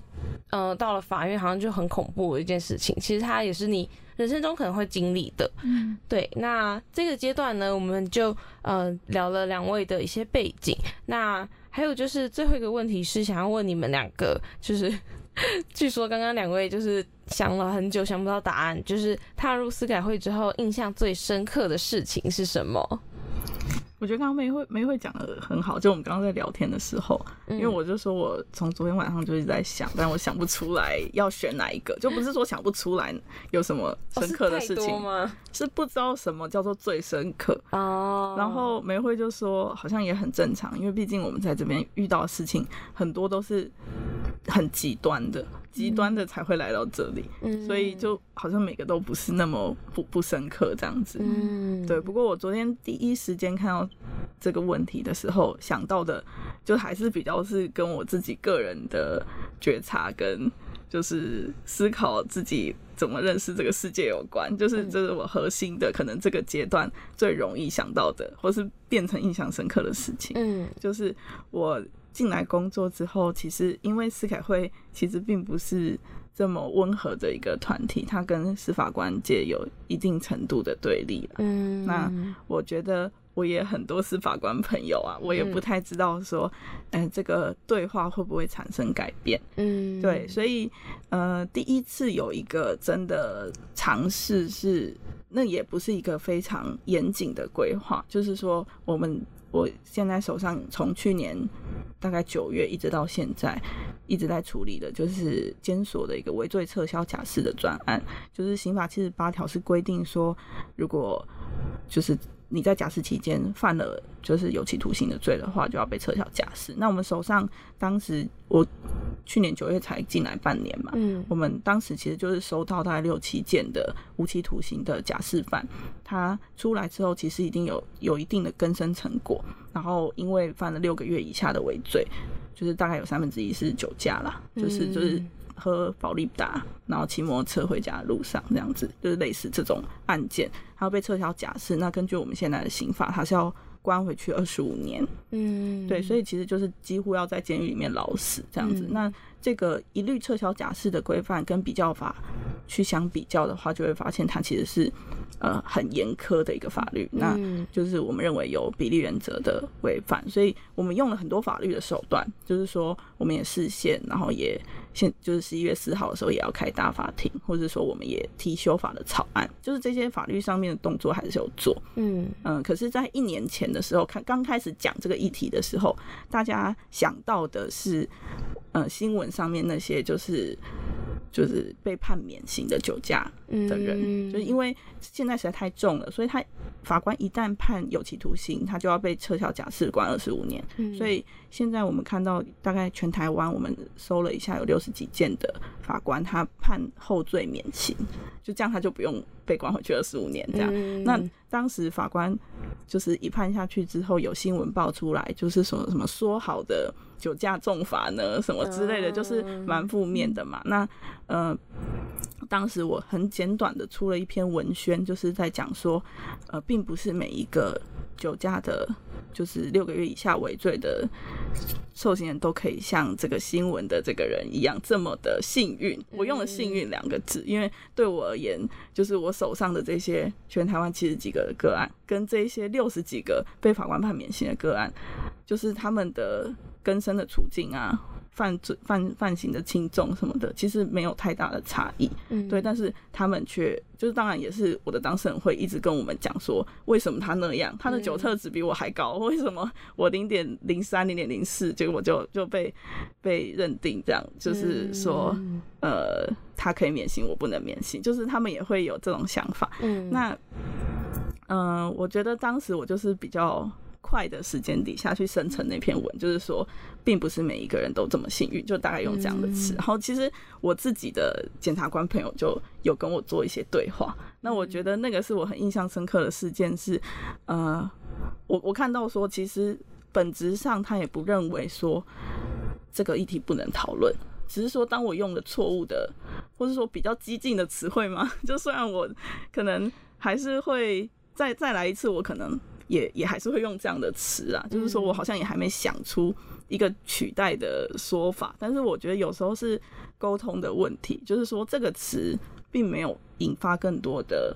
[SPEAKER 1] 呃，到了法院好像就很恐怖的一件事情。其实它也是你人生中可能会经历的。嗯，对。那这个阶段呢，我们就呃聊了两位的一些背景。那还有就是最后一个问题是想要问你们两个，就是。[LAUGHS] 据说刚刚两位就是想了很久想不到答案，就是踏入司改会之后印象最深刻的事情是什么？
[SPEAKER 3] 我觉得刚刚梅慧梅慧讲的很好，就我们刚刚在聊天的时候，因为我就说我从昨天晚上就一直在想，但我想不出来要选哪一个，就不是说想不出来有什么深刻的事情
[SPEAKER 1] 吗？
[SPEAKER 3] 是不知道什么叫做最深刻哦。然后梅慧就说好像也很正常，因为毕竟我们在这边遇到的事情很多都是很极端的。极端的才会来到这里，所以就好像每个都不是那么不不深刻这样子。嗯，对。不过我昨天第一时间看到这个问题的时候，想到的就还是比较是跟我自己个人的觉察跟就是思考自己怎么认识这个世界有关。就是这是我核心的，可能这个阶段最容易想到的，或是变成印象深刻的事情。嗯，就是我。进来工作之后，其实因为司凯会其实并不是这么温和的一个团体，它跟司法官界有一定程度的对立嗯，那我觉得我也很多司法官朋友啊，我也不太知道说，嗯，这个对话会不会产生改变？嗯，对，所以呃，第一次有一个真的尝试是，那也不是一个非常严谨的规划，就是说我们。我现在手上从去年大概九月一直到现在，一直在处理的就是监所的一个违罪撤销假释的专案，就是刑法七十八条是规定说，如果就是你在假释期间犯了就是有期徒刑的罪的话，就要被撤销假释。那我们手上当时我。去年九月才进来半年嘛，嗯，我们当时其实就是收到大概六七件的无期徒刑的假释犯，他出来之后其实已经有有一定的更生成果，然后因为犯了六个月以下的违罪，就是大概有三分之一是酒驾啦，就是就是喝保利达，然后骑摩托车回家的路上这样子，就是类似这种案件，他要被撤销假释，那根据我们现在的刑法，他是要。关回去二十五年，嗯，对，所以其实就是几乎要在监狱里面老死这样子。那这个一律撤销假释的规范跟比较法去相比较的话，就会发现它其实是呃很严苛的一个法律。那就是我们认为有比例原则的违反，所以我们用了很多法律的手段，就是说我们也视线，然后也。现就是十一月四号的时候也要开大法庭，或者说我们也提修法的草案，就是这些法律上面的动作还是有做。嗯嗯，可是，在一年前的时候，看刚开始讲这个议题的时候，大家想到的是，呃，新闻上面那些就是。就是被判免刑的酒驾的人，就是因为现在实在太重了，所以他法官一旦判有期徒刑，他就要被撤销假释，关二十五年。所以现在我们看到，大概全台湾我们搜了一下，有六十几件的法官他判后罪免刑，就这样他就不用被关回去二十五年这样。那当时法官就是一判下去之后，有新闻爆出来，就是什么什么说好的。酒驾重罚呢，什么之类的，就是蛮负面的嘛。那，呃，当时我很简短的出了一篇文宣，就是在讲说，呃，并不是每一个酒驾的，就是六个月以下违罪的受刑人都可以像这个新闻的这个人一样这么的幸运。我用了“幸运”两个字，因为对我而言，就是我手上的这些全台湾七十几个个案，跟这些六十几个被法官判免刑的个案，就是他们的。根深的处境啊，犯罪犯犯刑的轻重什么的，其实没有太大的差异，嗯，对，但是他们却就是当然也是我的当事人会一直跟我们讲说，为什么他那样，他的酒测值比我还高，为什么我零点零三零点零四，结果就就被被认定这样，就是说呃他可以免刑，我不能免刑，就是他们也会有这种想法，嗯，那嗯，我觉得当时我就是比较。快的时间底下去生成那篇文，就是说，并不是每一个人都这么幸运，就大概用这样的词。然后，其实我自己的检察官朋友就有跟我做一些对话。那我觉得那个是我很印象深刻的事件，是呃，我我看到说，其实本质上他也不认为说这个议题不能讨论，只是说当我用了错误的，或是说比较激进的词汇嘛，[LAUGHS] 就虽然我可能还是会再再来一次，我可能。也也还是会用这样的词啊，就是说我好像也还没想出一个取代的说法，但是我觉得有时候是沟通的问题，就是说这个词并没有引发更多的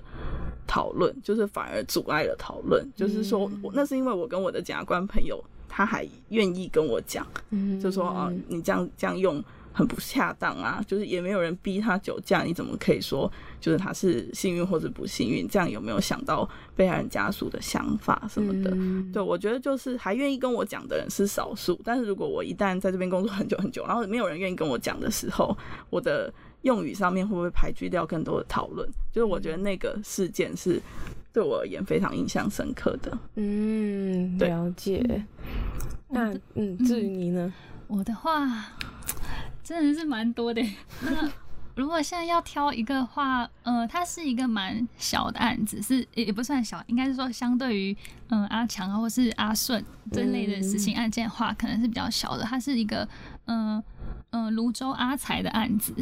[SPEAKER 3] 讨论，就是反而阻碍了讨论。就是说，那是因为我跟我的检察官朋友他还愿意跟我讲，就说啊，你这样这样用。很不恰当啊，就是也没有人逼他酒驾，你怎么可以说就是他是幸运或者不幸运？这样有没有想到被害人家属的想法什么的？对我觉得就是还愿意跟我讲的人是少数，但是如果我一旦在这边工作很久很久，然后没有人愿意跟我讲的时候，我的用语上面会不会排拒掉更多的讨论？就是我觉得那个事件是对我而言非常印象深刻的。
[SPEAKER 1] 嗯，了解。那嗯，至于你呢？
[SPEAKER 2] 我的话。真的是蛮多的。那如果现在要挑一个话，呃，它是一个蛮小的案子，是也不算小，应该是说相对于嗯阿强啊或是阿顺这类的死刑案件的话，可能是比较小的。它是一个嗯嗯泸州阿才的案子，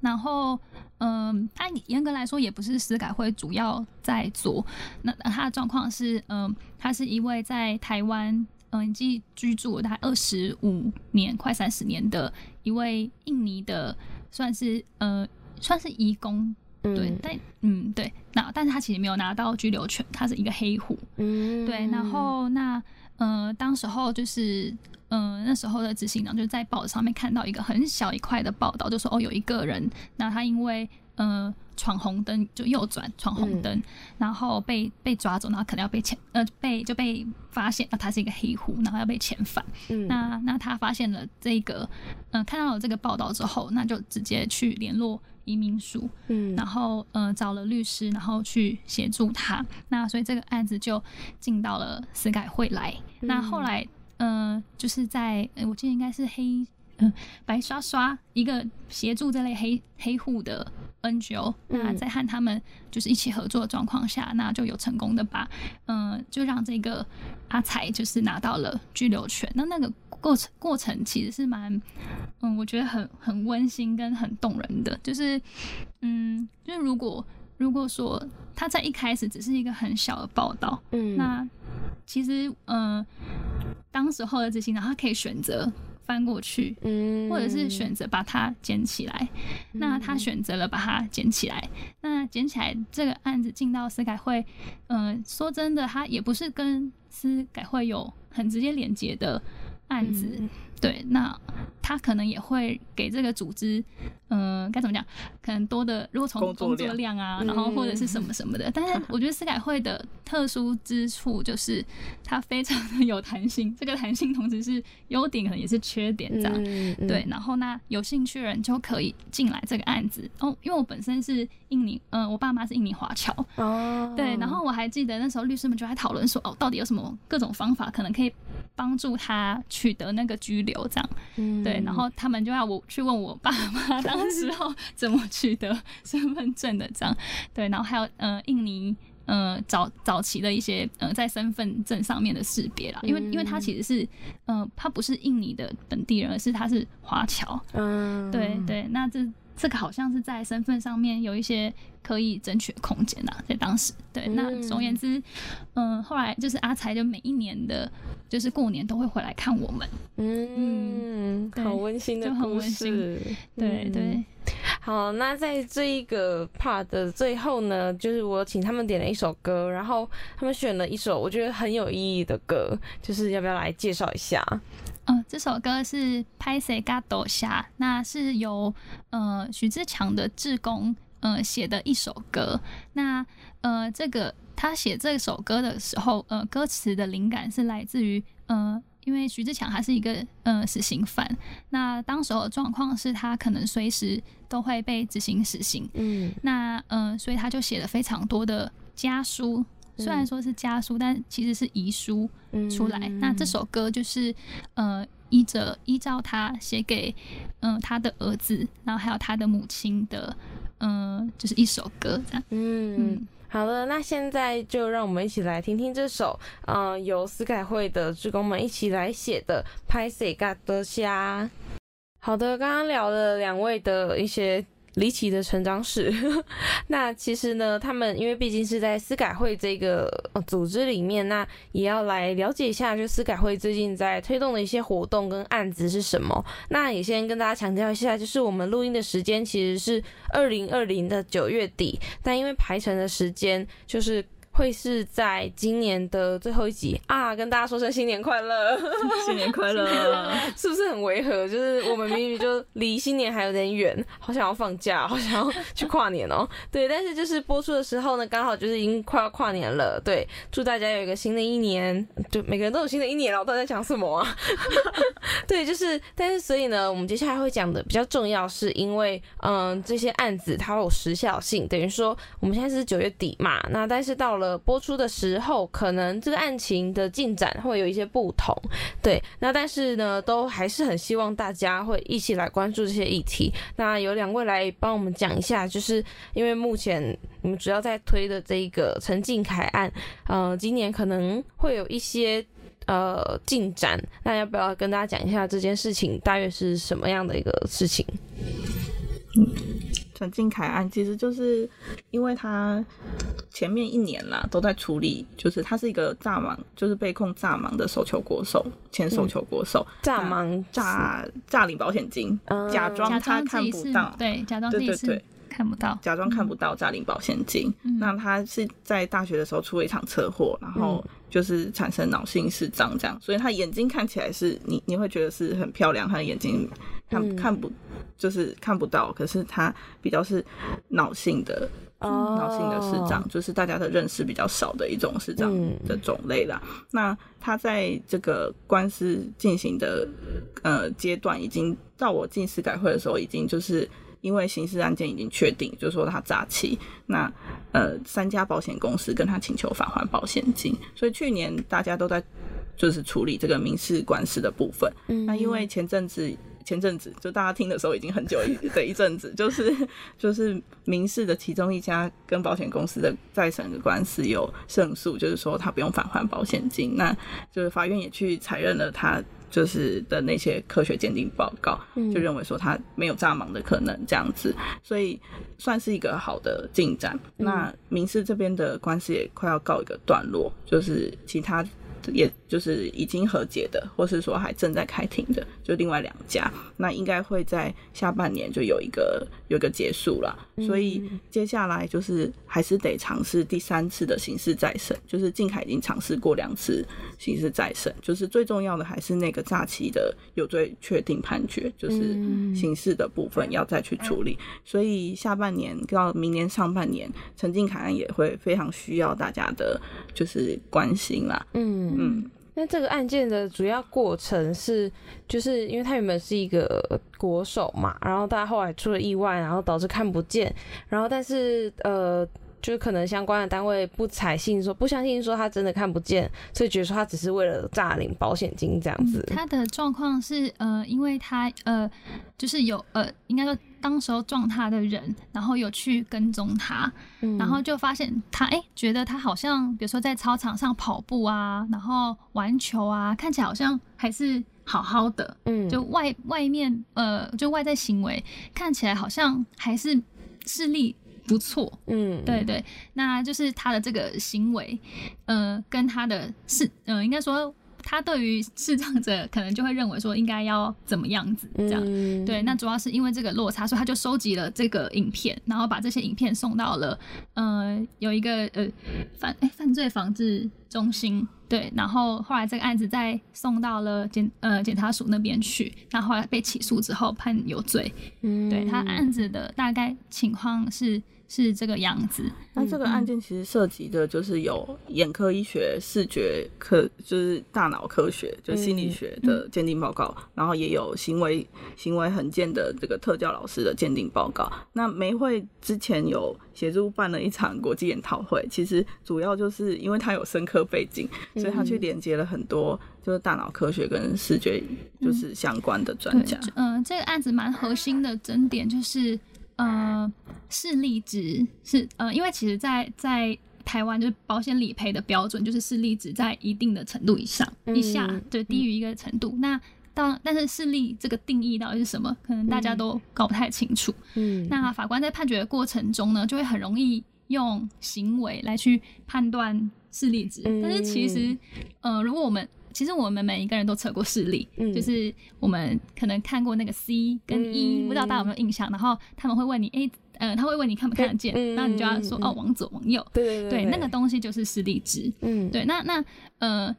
[SPEAKER 2] 然后嗯，它严格来说也不是司改会主要在做。那他的状况是，嗯，他是一位在台湾。嗯，已经居住了大概二十五年，快三十年的一位印尼的，算是呃，算是移工，对，但嗯，对，那但是他其实没有拿到居留权，他是一个黑户，嗯，对，然后那呃，当时候就是。嗯，那时候的执行长就在报纸上面看到一个很小一块的报道，就说哦，有一个人，那他因为呃闯红灯就右转闯红灯，然后被被抓走，然后可能要被遣呃被就被发现啊，他是一个黑户，然后要被遣返。嗯，那那他发现了这个，嗯，看到了这个报道之后，那就直接去联络移民署，嗯，然后呃找了律师，然后去协助他。那所以这个案子就进到了司改会来。那后来。嗯，就是在我记得应该是黑嗯白刷刷一个协助这类黑黑户的 NGO，那在和他们就是一起合作的状况下，那就有成功的把嗯就让这个阿才就是拿到了居留权。那那个过程过程其实是蛮嗯我觉得很很温馨跟很动人的，就是嗯就是如果如果说他在一开始只是一个很小的报道，嗯那。其实，嗯，当时候的执行长他可以选择翻过去，嗯，或者是选择把它捡起来。那他选择了把它捡起来。那捡起来这个案子进到司改会，嗯，说真的，他也不是跟司改会有很直接连接的案子。对，那他可能也会给这个组织，嗯，该怎么讲？可能多的，如果从工作量啊，然后或者是什么什么的。但是我觉得司改会的特殊之处就是它非常的有弹性，[LAUGHS] 这个弹性同时是优点，可能也是缺点这样。对，然后那有兴趣的人就可以进来这个案子哦。因为我本身是印尼，嗯，我爸妈是印尼华侨哦。对，然后我还记得那时候律师们就在讨论说，哦，到底有什么各种方法可能可以帮助他取得那个居留。这样，嗯对，然后他们就要我去问我爸妈，[LAUGHS] 当时候怎么取得身份证的这样，对，然后还有呃印尼呃早早期的一些呃在身份证上面的识别啦，因为因为他其实是呃他不是印尼的本地人，而是他是华侨，嗯，对对，那这这个好像是在身份上面有一些可以争取的空间呐，在当时，对，那总而言之，嗯，后来就是阿才就每一年的。就是过年都会回来看我们，
[SPEAKER 1] 嗯，好温馨的就很温馨，
[SPEAKER 2] 对对。
[SPEAKER 1] 好，那在这一个 part 的最后呢，就是我请他们点了一首歌，然后他们选了一首我觉得很有意义的歌，就是要不要来介绍一下？
[SPEAKER 2] 嗯，这首歌是《拍谁嘎多下》，那是由呃徐志强的志工呃写的一首歌，那呃这个。他写这首歌的时候，呃，歌词的灵感是来自于，呃，因为徐志强他是一个呃死刑犯，那当时候的状况是他可能随时都会被执行死刑，嗯，那呃，所以他就写了非常多的家书，虽然说是家书，但其实是遗书出来。那这首歌就是呃依着依照他写给嗯他的儿子，然后还有他的母亲的，嗯，就是一首歌这样，嗯。
[SPEAKER 1] 好的，那现在就让我们一起来听听这首，嗯，由思改会的职工们一起来写的《拍谁嘎的虾》。好的，刚刚聊了两位的一些。离奇的成长史，[LAUGHS] 那其实呢，他们因为毕竟是在司改会这个组织里面，那也要来了解一下，就司改会最近在推动的一些活动跟案子是什么。那也先跟大家强调一下，就是我们录音的时间其实是二零二零的九月底，但因为排程的时间就是。会是在今年的最后一集啊，跟大家说声新年快乐，[LAUGHS]
[SPEAKER 3] 新年快乐，[LAUGHS]
[SPEAKER 1] 是不是很违和？就是我们明明就离新年还有点远，好想要放假，好想要去跨年哦。[LAUGHS] 对，但是就是播出的时候呢，刚好就是已经快要跨年了。对，祝大家有一个新的一年，就每个人都有新的一年了。我到底在讲什么啊？对，就是，但是所以呢，我们接下来会讲的比较重要，是因为嗯，这些案子它有时效性，等于说我们现在是九月底嘛，那但是到了。呃，播出的时候，可能这个案情的进展会有一些不同，对。那但是呢，都还是很希望大家会一起来关注这些议题。那有两位来帮我们讲一下，就是因为目前你们主要在推的这一个陈静凯案，呃，今年可能会有一些呃进展。那要不要跟大家讲一下这件事情大约是什么样的一个事情？
[SPEAKER 3] 陈敬凯案其实就是因为他前面一年啦都在处理，就是他是一个炸盲，就是被控炸盲的手球国手，前手球国手，
[SPEAKER 1] 炸盲
[SPEAKER 3] 诈诈领保险金，假装他看不到，
[SPEAKER 2] 对，假装自己是看不到，
[SPEAKER 3] 假装看不到诈领保险金。那他是在大学的时候出了一场车祸，然后就是产生脑性视障这样，所以他眼睛看起来是你你会觉得是很漂亮，他的眼睛看看不。就是看不到，可是他比较是脑性的，脑性的视障，就是大家的认识比较少的一种视障的种类啦。那他在这个官司进行的呃阶段，已经到我进司改会的时候，已经就是因为刑事案件已经确定，就是说他诈欺，那呃三家保险公司跟他请求返还保险金，所以去年大家都在就是处理这个民事官司的部分。那因为前阵子。前阵子就大家听的时候已经很久的 [LAUGHS] 一阵子，就是就是民事的其中一家跟保险公司的再审的官司有胜诉，就是说他不用返还保险金，那就是法院也去采认了他就是的那些科学鉴定报告，就认为说他没有诈盲的可能这样子，所以算是一个好的进展。那民事这边的官司也快要告一个段落，就是其他。也就是已经和解的，或是说还正在开庭的，就另外两家，那应该会在下半年就有一个有一个结束了。所以接下来就是还是得尝试第三次的刑事再审，就是靖凯已经尝试过两次刑事再审，就是最重要的还是那个诈欺的有罪确定判决，就是刑事的部分要再去处理。所以下半年到明年上半年，陈靖凯案也会非常需要大家的就是关心啦。嗯。
[SPEAKER 1] 嗯，那这个案件的主要过程是，就是因为他原本是一个国手嘛，然后他后来出了意外，然后导致看不见，然后但是呃，就是可能相关的单位不采信，说不相信说他真的看不见，所以觉得说他只是为了诈领保险金这样子。
[SPEAKER 2] 他的状况是呃，因为他呃，就是有呃，应该说。当时候撞他的人，然后有去跟踪他，然后就发现他哎，觉得他好像，比如说在操场上跑步啊，然后玩球啊，看起来好像还是好好的，嗯，就外外面呃，就外在行为看起来好像还是视力不错，嗯，对对，那就是他的这个行为，呃，跟他的是，呃，应该说。他对于视障者可能就会认为说应该要怎么样子这样，对，那主要是因为这个落差，所以他就收集了这个影片，然后把这些影片送到了呃有一个呃犯哎犯罪防治中心，对，然后后来这个案子再送到了检呃检察署那边去，那后来被起诉之后判有罪，对他案子的大概情况是。是这个样子。
[SPEAKER 3] 那这个案件其实涉及的就是有眼科医学、视觉科，就是大脑科学，就心理学的鉴定报告，然后也有行为行为横见的这个特教老师的鉴定报告。那梅会之前有协助办了一场国际研讨会，其实主要就是因为他有深刻背景，所以他去连接了很多就是大脑科学跟视觉就是相关的专家。
[SPEAKER 2] 嗯，这个案子蛮核心的争点就是。呃，视力值是呃，因为其实，在在台湾就是保险理赔的标准就是视力值在一定的程度以上以下，就低于一个程度。那当但是视力这个定义到底是什么，可能大家都搞不太清楚。嗯，那法官在判决的过程中呢，就会很容易用行为来去判断视力值，但是其实，呃，如果我们其实我们每一个人都测过视力，就是我们可能看过那个 C 跟 E，不知道大家有没有印象？然后他们会问你，哎，呃，他会问你看不看得见，然后你就要说哦，往左往右，
[SPEAKER 1] 对对
[SPEAKER 2] 对，那个东西就是视力值。嗯，对，那那呃，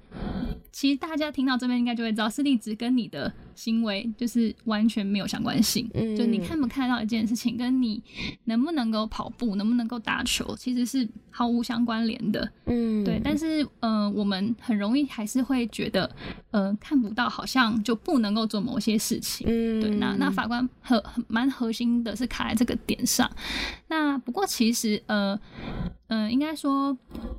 [SPEAKER 2] 其实大家听到这边应该就会知道，视力值跟你的。行为就是完全没有相关性，就你看不看到一件事情，跟你能不能够跑步、能不能够打球，其实是毫无相关联的。嗯，对。但是，呃，我们很容易还是会觉得，呃，看不到好像就不能够做某些事情。嗯，对。那那法官核蛮核心的是卡在这个点上。那不过其实，呃，呃，应该说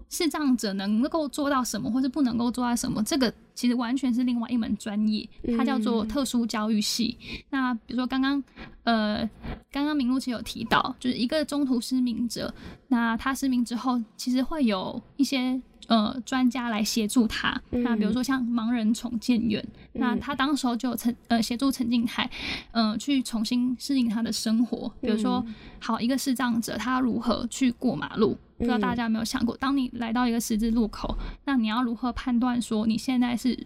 [SPEAKER 2] 视障者能够做到什么，或是不能够做到什么，这个。其实完全是另外一门专业，它叫做特殊教育系。那比如说刚刚，呃，刚刚明路其实有提到，就是一个中途失明者，那他失明之后，其实会有一些。呃专家来协助他。那比如说像盲人重建员，那他当时候就陈呃协助陈静海，嗯，去重新适应他的生活。比如说，好一个视障者，他如何去过马路？不知道大家有没有想过，当你来到一个十字路口，那你要如何判断说你现在是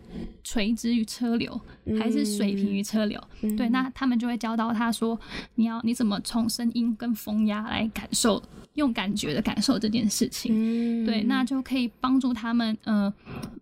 [SPEAKER 2] 垂直于车流，还是水平于车流？对，那他们就会教导他说，你要你怎么从声音跟风压来感受，用感觉的感受这件事情。对，那就可以帮助他们，嗯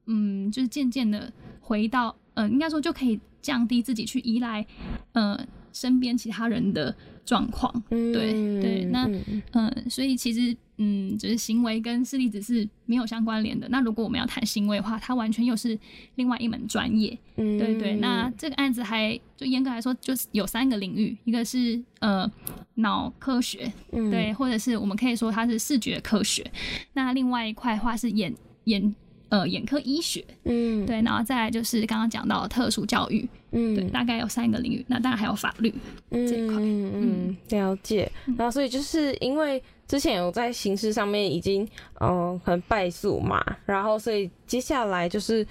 [SPEAKER 2] 嗯，就是渐渐的回到，呃，应该说就可以降低自己去依赖，呃，身边其他人的状况。对对，那嗯，所以其实。嗯，就是行为跟视力只是没有相关联的。那如果我们要谈行为的话，它完全又是另外一门专业。嗯，对对。那这个案子还就严格来说，就是有三个领域，一个是呃脑科学，嗯对，或者是我们可以说它是视觉科学。那另外一块的话是眼眼呃眼科医学，嗯，对。然后再来就是刚刚讲到特殊教育，嗯，对，大概有三个领域。那当然还有法律这一块，嗯
[SPEAKER 1] 嗯，了解。然后所以就是因为。之前有在形式上面已经嗯很败诉嘛，然后所以接下来就是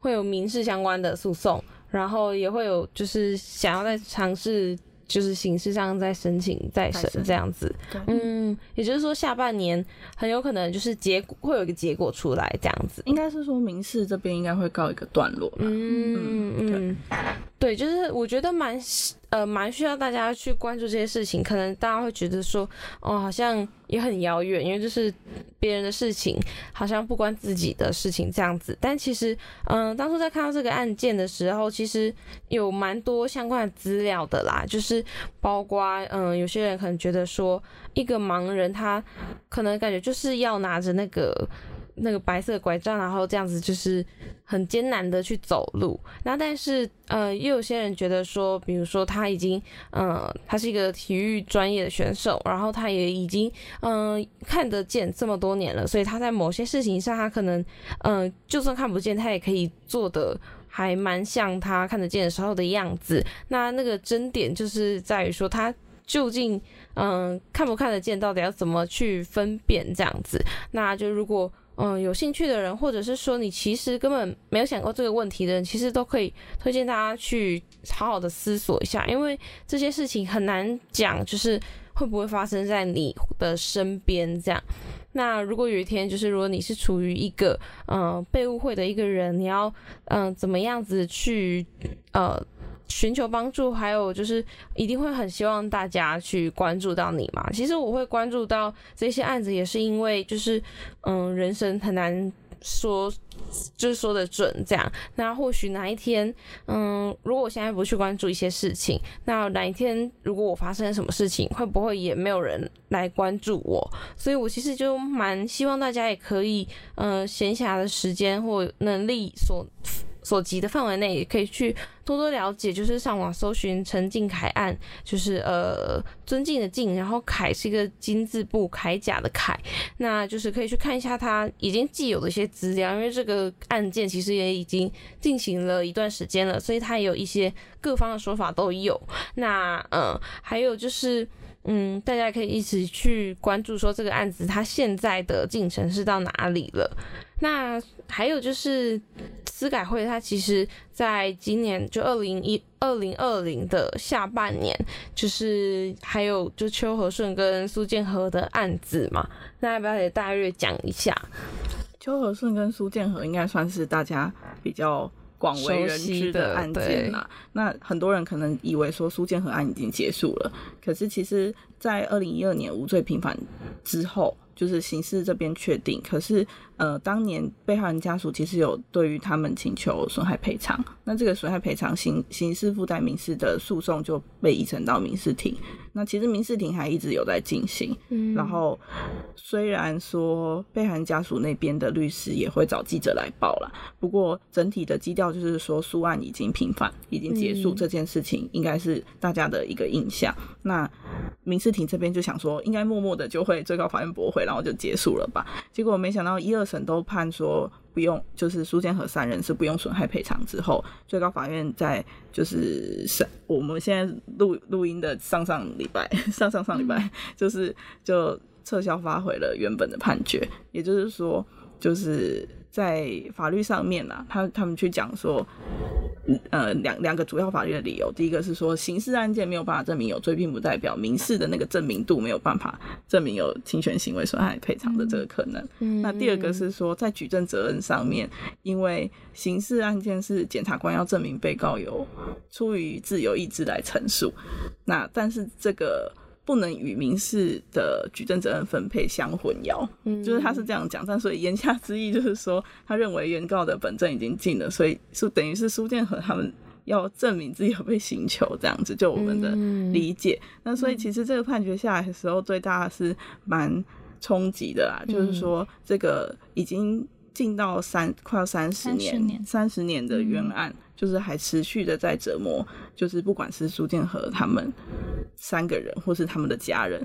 [SPEAKER 1] 会有民事相关的诉讼，然后也会有就是想要再尝试就是形式上再申请再审这样子，嗯，也就是说下半年很有可能就是结果会有一个结果出来这样子，
[SPEAKER 3] 应该是说民事这边应该会告一个段落，嗯嗯嗯，
[SPEAKER 1] 对，就是我觉得蛮。呃，蛮需要大家去关注这些事情。可能大家会觉得说，哦，好像也很遥远，因为就是别人的事情，好像不关自己的事情这样子。但其实，嗯，当初在看到这个案件的时候，其实有蛮多相关的资料的啦。就是包括，嗯，有些人可能觉得说，一个盲人他可能感觉就是要拿着那个。那个白色拐杖，然后这样子就是很艰难的去走路。那但是，呃，又有些人觉得说，比如说他已经，嗯，他是一个体育专业的选手，然后他也已经，嗯，看得见这么多年了，所以他在某些事情上，他可能，嗯，就算看不见，他也可以做的还蛮像他看得见的时候的样子。那那个争点就是在于说，他究竟，嗯，看不看得见，到底要怎么去分辨这样子？那就如果。嗯，有兴趣的人，或者是说你其实根本没有想过这个问题的人，其实都可以推荐大家去好好的思索一下，因为这些事情很难讲，就是会不会发生在你的身边这样。那如果有一天，就是如果你是处于一个嗯被误会的一个人，你要嗯怎么样子去呃。寻求帮助，还有就是一定会很希望大家去关注到你嘛。其实我会关注到这些案子，也是因为就是嗯，人生很难说，就是说的准这样。那或许哪一天，嗯，如果我现在不去关注一些事情，那哪一天如果我发生什么事情，会不会也没有人来关注我？所以我其实就蛮希望大家也可以，嗯，闲暇的时间或能力所。所及的范围内，也可以去多多了解，就是上网搜寻陈敬凯案，就是呃尊敬的敬，然后凯是一个金字部铠甲的铠，那就是可以去看一下他已经既有的一些资料，因为这个案件其实也已经进行了一段时间了，所以他也有一些各方的说法都有。那嗯，还有就是嗯，大家可以一起去关注说这个案子它现在的进程是到哪里了。那还有就是司改会，它其实在今年就二零一二零二零的下半年，就是还有就邱和顺跟苏建和的案子嘛，那要不要也大略讲一下？
[SPEAKER 3] 邱和顺跟苏建和应该算是大家比较广为人知的案件啦。那很多人可能以为说苏建和案已经结束了，可是其实在二零一二年无罪平反之后。就是刑事这边确定，可是呃，当年被害人家属其实有对于他们请求损害赔偿，那这个损害赔偿刑刑事附带民事的诉讼就被移成到民事庭。那其实民事庭还一直有在进行，然后虽然说被害人家属那边的律师也会找记者来报了，不过整体的基调就是说诉案已经平反，已经结束这件事情，应该是大家的一个印象。那民事庭这边就想说，应该默默的就会最高法院驳回，然后就结束了吧？结果没想到一二审都判说不用，就是苏建和三人是不用损害赔偿之后，最高法院在就是审我们现在录录音的上上礼拜，[LAUGHS] 上上上礼拜就是就撤销发回了原本的判决，也就是说。就是在法律上面啦，他他们去讲说。呃，两两个主要法律的理由，第一个是说刑事案件没有办法证明有罪，并不代表民事的那个证明度没有办法证明有侵权行为损害赔偿的这个可能。那第二个是说，在举证责任上面，因为刑事案件是检察官要证明被告有出于自由意志来陈述，那但是这个。不能与民事的举证责任分配相混淆，嗯。就是他是这样讲，但所以言下之意就是说，他认为原告的本证已经尽了，所以是等于是苏建和他们要证明自己有被刑求这样子，就我们的理解。那所以其实这个判决下来的时候，对大家是蛮冲击的啦，就是说这个已经进到三快要三十年三十年的冤案。就是还持续的在折磨，就是不管是苏建和他们三个人，或是他们的家人，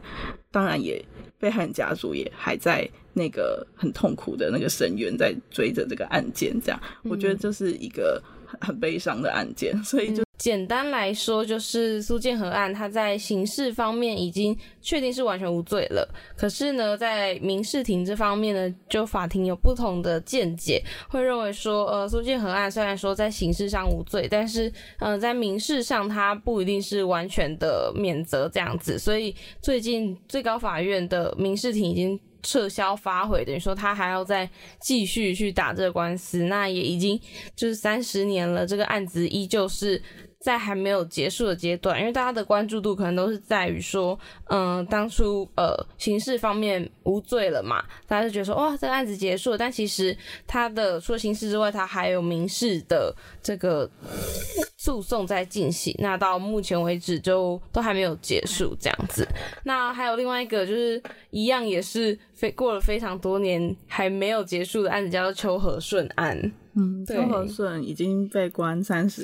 [SPEAKER 3] 当然也被害人家族也还在那个很痛苦的那个深渊，在追着这个案件，这样，我觉得这是一个很悲伤的案件，所以就。
[SPEAKER 1] 简单来说，就是苏建和案，他在刑事方面已经确定是完全无罪了。可是呢，在民事庭这方面呢，就法庭有不同的见解，会认为说，呃，苏建和案虽然说在刑事上无罪，但是，呃，在民事上他不一定是完全的免责这样子。所以最近最高法院的民事庭已经。撤销发回，等于说他还要再继续去打这个官司，那也已经就是三十年了，这个案子依旧是在还没有结束的阶段，因为大家的关注度可能都是在于说，嗯，当初呃刑事方面无罪了嘛，大家就觉得说哇这个案子结束了，但其实他的除了刑事之外，他还有民事的这个。诉讼在进行，那到目前为止就都还没有结束这样子。那还有另外一个，就是一样也是非过了非常多年还没有结束的案子，叫做邱和顺案。
[SPEAKER 3] 嗯，邱和顺已经被关三十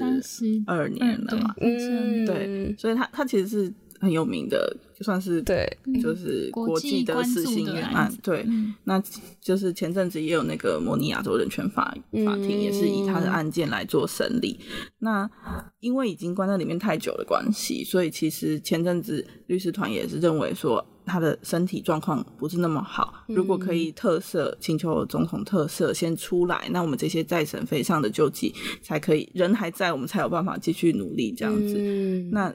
[SPEAKER 3] 二年了嘛？嗯，对，所以他他其实是很有名的。就算是
[SPEAKER 1] 对，
[SPEAKER 3] 就是国际的私刑冤案，对，那就是前阵子也有那个模拟亚洲人权法法庭，也是以他的案件来做审理。那因为已经关在里面太久的关系，所以其实前阵子律师团也是认为说他的身体状况不是那么好，如果可以特赦，请求总统特赦先出来，那我们这些在审费上的救济才可以，人还在，我们才有办法继续努力这样子。那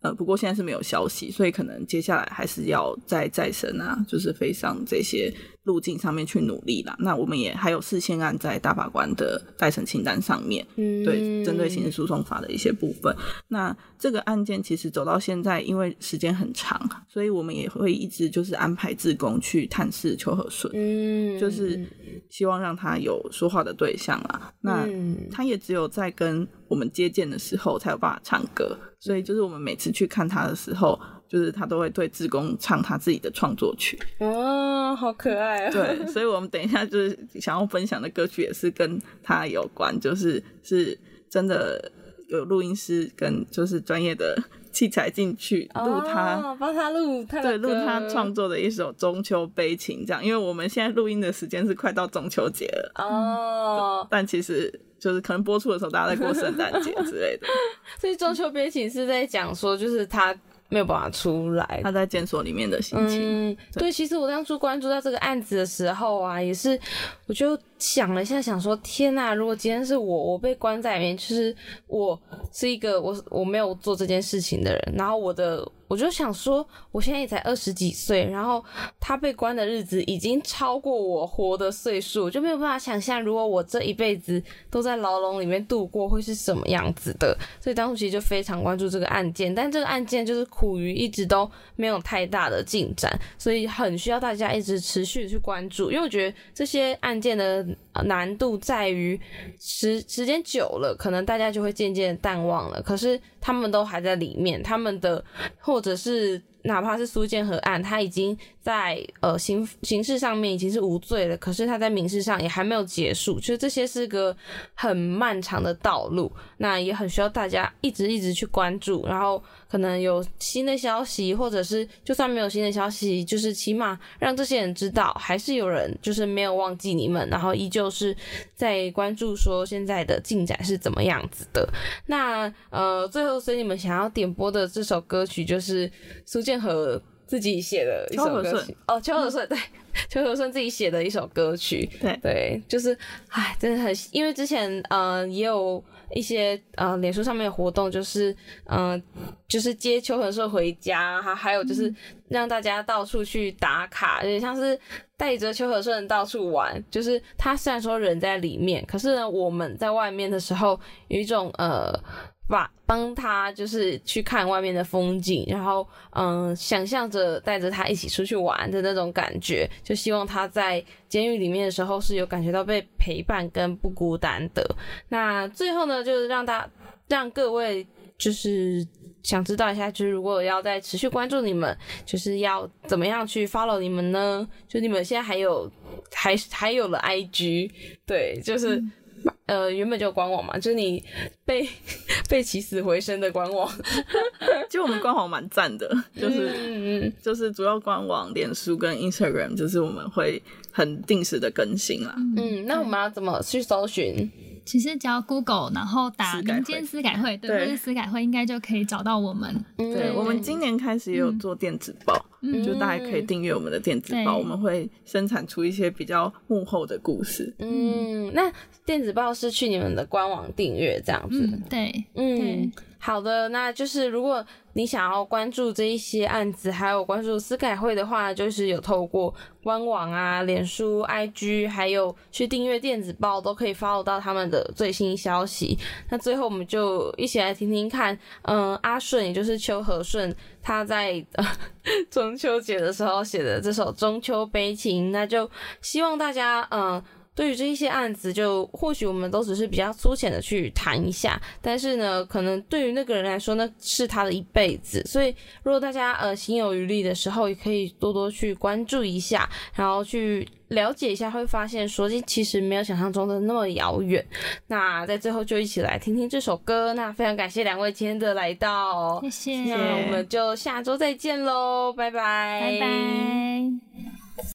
[SPEAKER 3] 呃，不过现在是没有消息，所以可能。接下来还是要再再审啊，就是飞上这些路径上面去努力啦。那我们也还有四千案在大法官的再审清单上面，对，针对刑事诉讼法的一些部分。那这个案件其实走到现在，因为时间很长，所以我们也会一直就是安排志工去探视邱和顺，嗯，就是希望让他有说话的对象啦。那他也只有在跟我们接见的时候才有办法唱歌，所以就是我们每次去看他的时候。就是他都会对志工唱他自己的创作曲
[SPEAKER 1] 哦，好可爱啊！
[SPEAKER 3] 对，所以我们等一下就是想要分享的歌曲也是跟他有关，就是是真的有录音师跟就是专业的器材进去录他，
[SPEAKER 1] 帮他录，
[SPEAKER 3] 对，录他创作的一首中秋悲情这样。因为我们现在录音的时间是快到中秋节了哦，但其实就是可能播出的时候大家在过圣诞节之类的，[LAUGHS]
[SPEAKER 1] 所以中秋悲情是在讲说就是他。没有办法出来，
[SPEAKER 3] 他在监所里面的心情。
[SPEAKER 1] 嗯，对，其实我当初关注到这个案子的时候啊，也是，我就。想了一下，想说天呐，如果今天是我，我被关在里面，就是我是一个我我没有做这件事情的人，然后我的我就想说，我现在也才二十几岁，然后他被关的日子已经超过我活的岁数，就没有办法想象，如果我这一辈子都在牢笼里面度过，会是什么样子的。所以当初其实就非常关注这个案件，但这个案件就是苦于一直都没有太大的进展，所以很需要大家一直持续去关注，因为我觉得这些案件的。难度在于时时间久了，可能大家就会渐渐淡忘了。可是他们都还在里面，他们的或者是。哪怕是苏建和案，他已经在呃刑刑事上面已经是无罪了，可是他在民事上也还没有结束，其实这些是个很漫长的道路，那也很需要大家一直一直去关注，然后可能有新的消息，或者是就算没有新的消息，就是起码让这些人知道，还是有人就是没有忘记你们，然后依旧是在关注说现在的进展是怎么样子的。那呃最后，所以你们想要点播的这首歌曲就是苏建。和自己写的一首歌曲 [LAUGHS] 哦，邱和顺对，[LAUGHS] 邱和顺自己写的一首歌曲，
[SPEAKER 3] 对
[SPEAKER 1] 对，就是唉，真的很，因为之前呃也有一些呃脸书上面的活动，就是嗯就是接邱和顺回家，还还有就是让大家到处去打卡，有点像是带着邱和顺到处玩，就是他虽然说人在里面，可是呢我们在外面的时候有一种呃。把帮他就是去看外面的风景，然后嗯，想象着带着他一起出去玩的那种感觉，就希望他在监狱里面的时候是有感觉到被陪伴跟不孤单的。那最后呢，就是让大让各位就是想知道一下，就是如果要再持续关注你们，就是要怎么样去 follow 你们呢？就你们现在还有还还有了 IG，对，就是。呃，原本就官网嘛，就是你被被起死回生的官网。[LAUGHS]
[SPEAKER 3] 就我们官网蛮赞的，就是就是主要官网、脸书跟 Instagram，就是我们会很定时的更新啦。
[SPEAKER 1] 嗯，那我们要怎么去搜寻？
[SPEAKER 2] 其实只要 Google，然后打民间私改会，对，或是私改会，应该就可以找到我们。
[SPEAKER 3] 对，我们今年开始也有做电子报，就大家可以订阅我们的电子报，我们会生产出一些比较幕后的故事。
[SPEAKER 1] 嗯，那电子报是去你们的官网订阅这样子？
[SPEAKER 2] 对，嗯。
[SPEAKER 1] 好的，那就是如果你想要关注这一些案子，还有关注司改会的话，就是有透过官网啊、脸书、IG，还有去订阅电子报，都可以 follow 到他们的最新消息。那最后我们就一起来听听看，嗯，阿顺，也就是邱和顺，他在 [LAUGHS] 中秋节的时候写的这首《中秋悲情》，那就希望大家，嗯。对于这一些案子，就或许我们都只是比较粗浅的去谈一下，但是呢，可能对于那个人来说，那是他的一辈子。所以，如果大家呃心有余力的时候，也可以多多去关注一下，然后去了解一下，会发现说其实没有想象中的那么遥远。那在最后就一起来听听这首歌。那非常感谢两位今天的来到，
[SPEAKER 2] 谢谢。
[SPEAKER 1] 那我们就下周再见喽，拜拜，
[SPEAKER 2] 拜拜。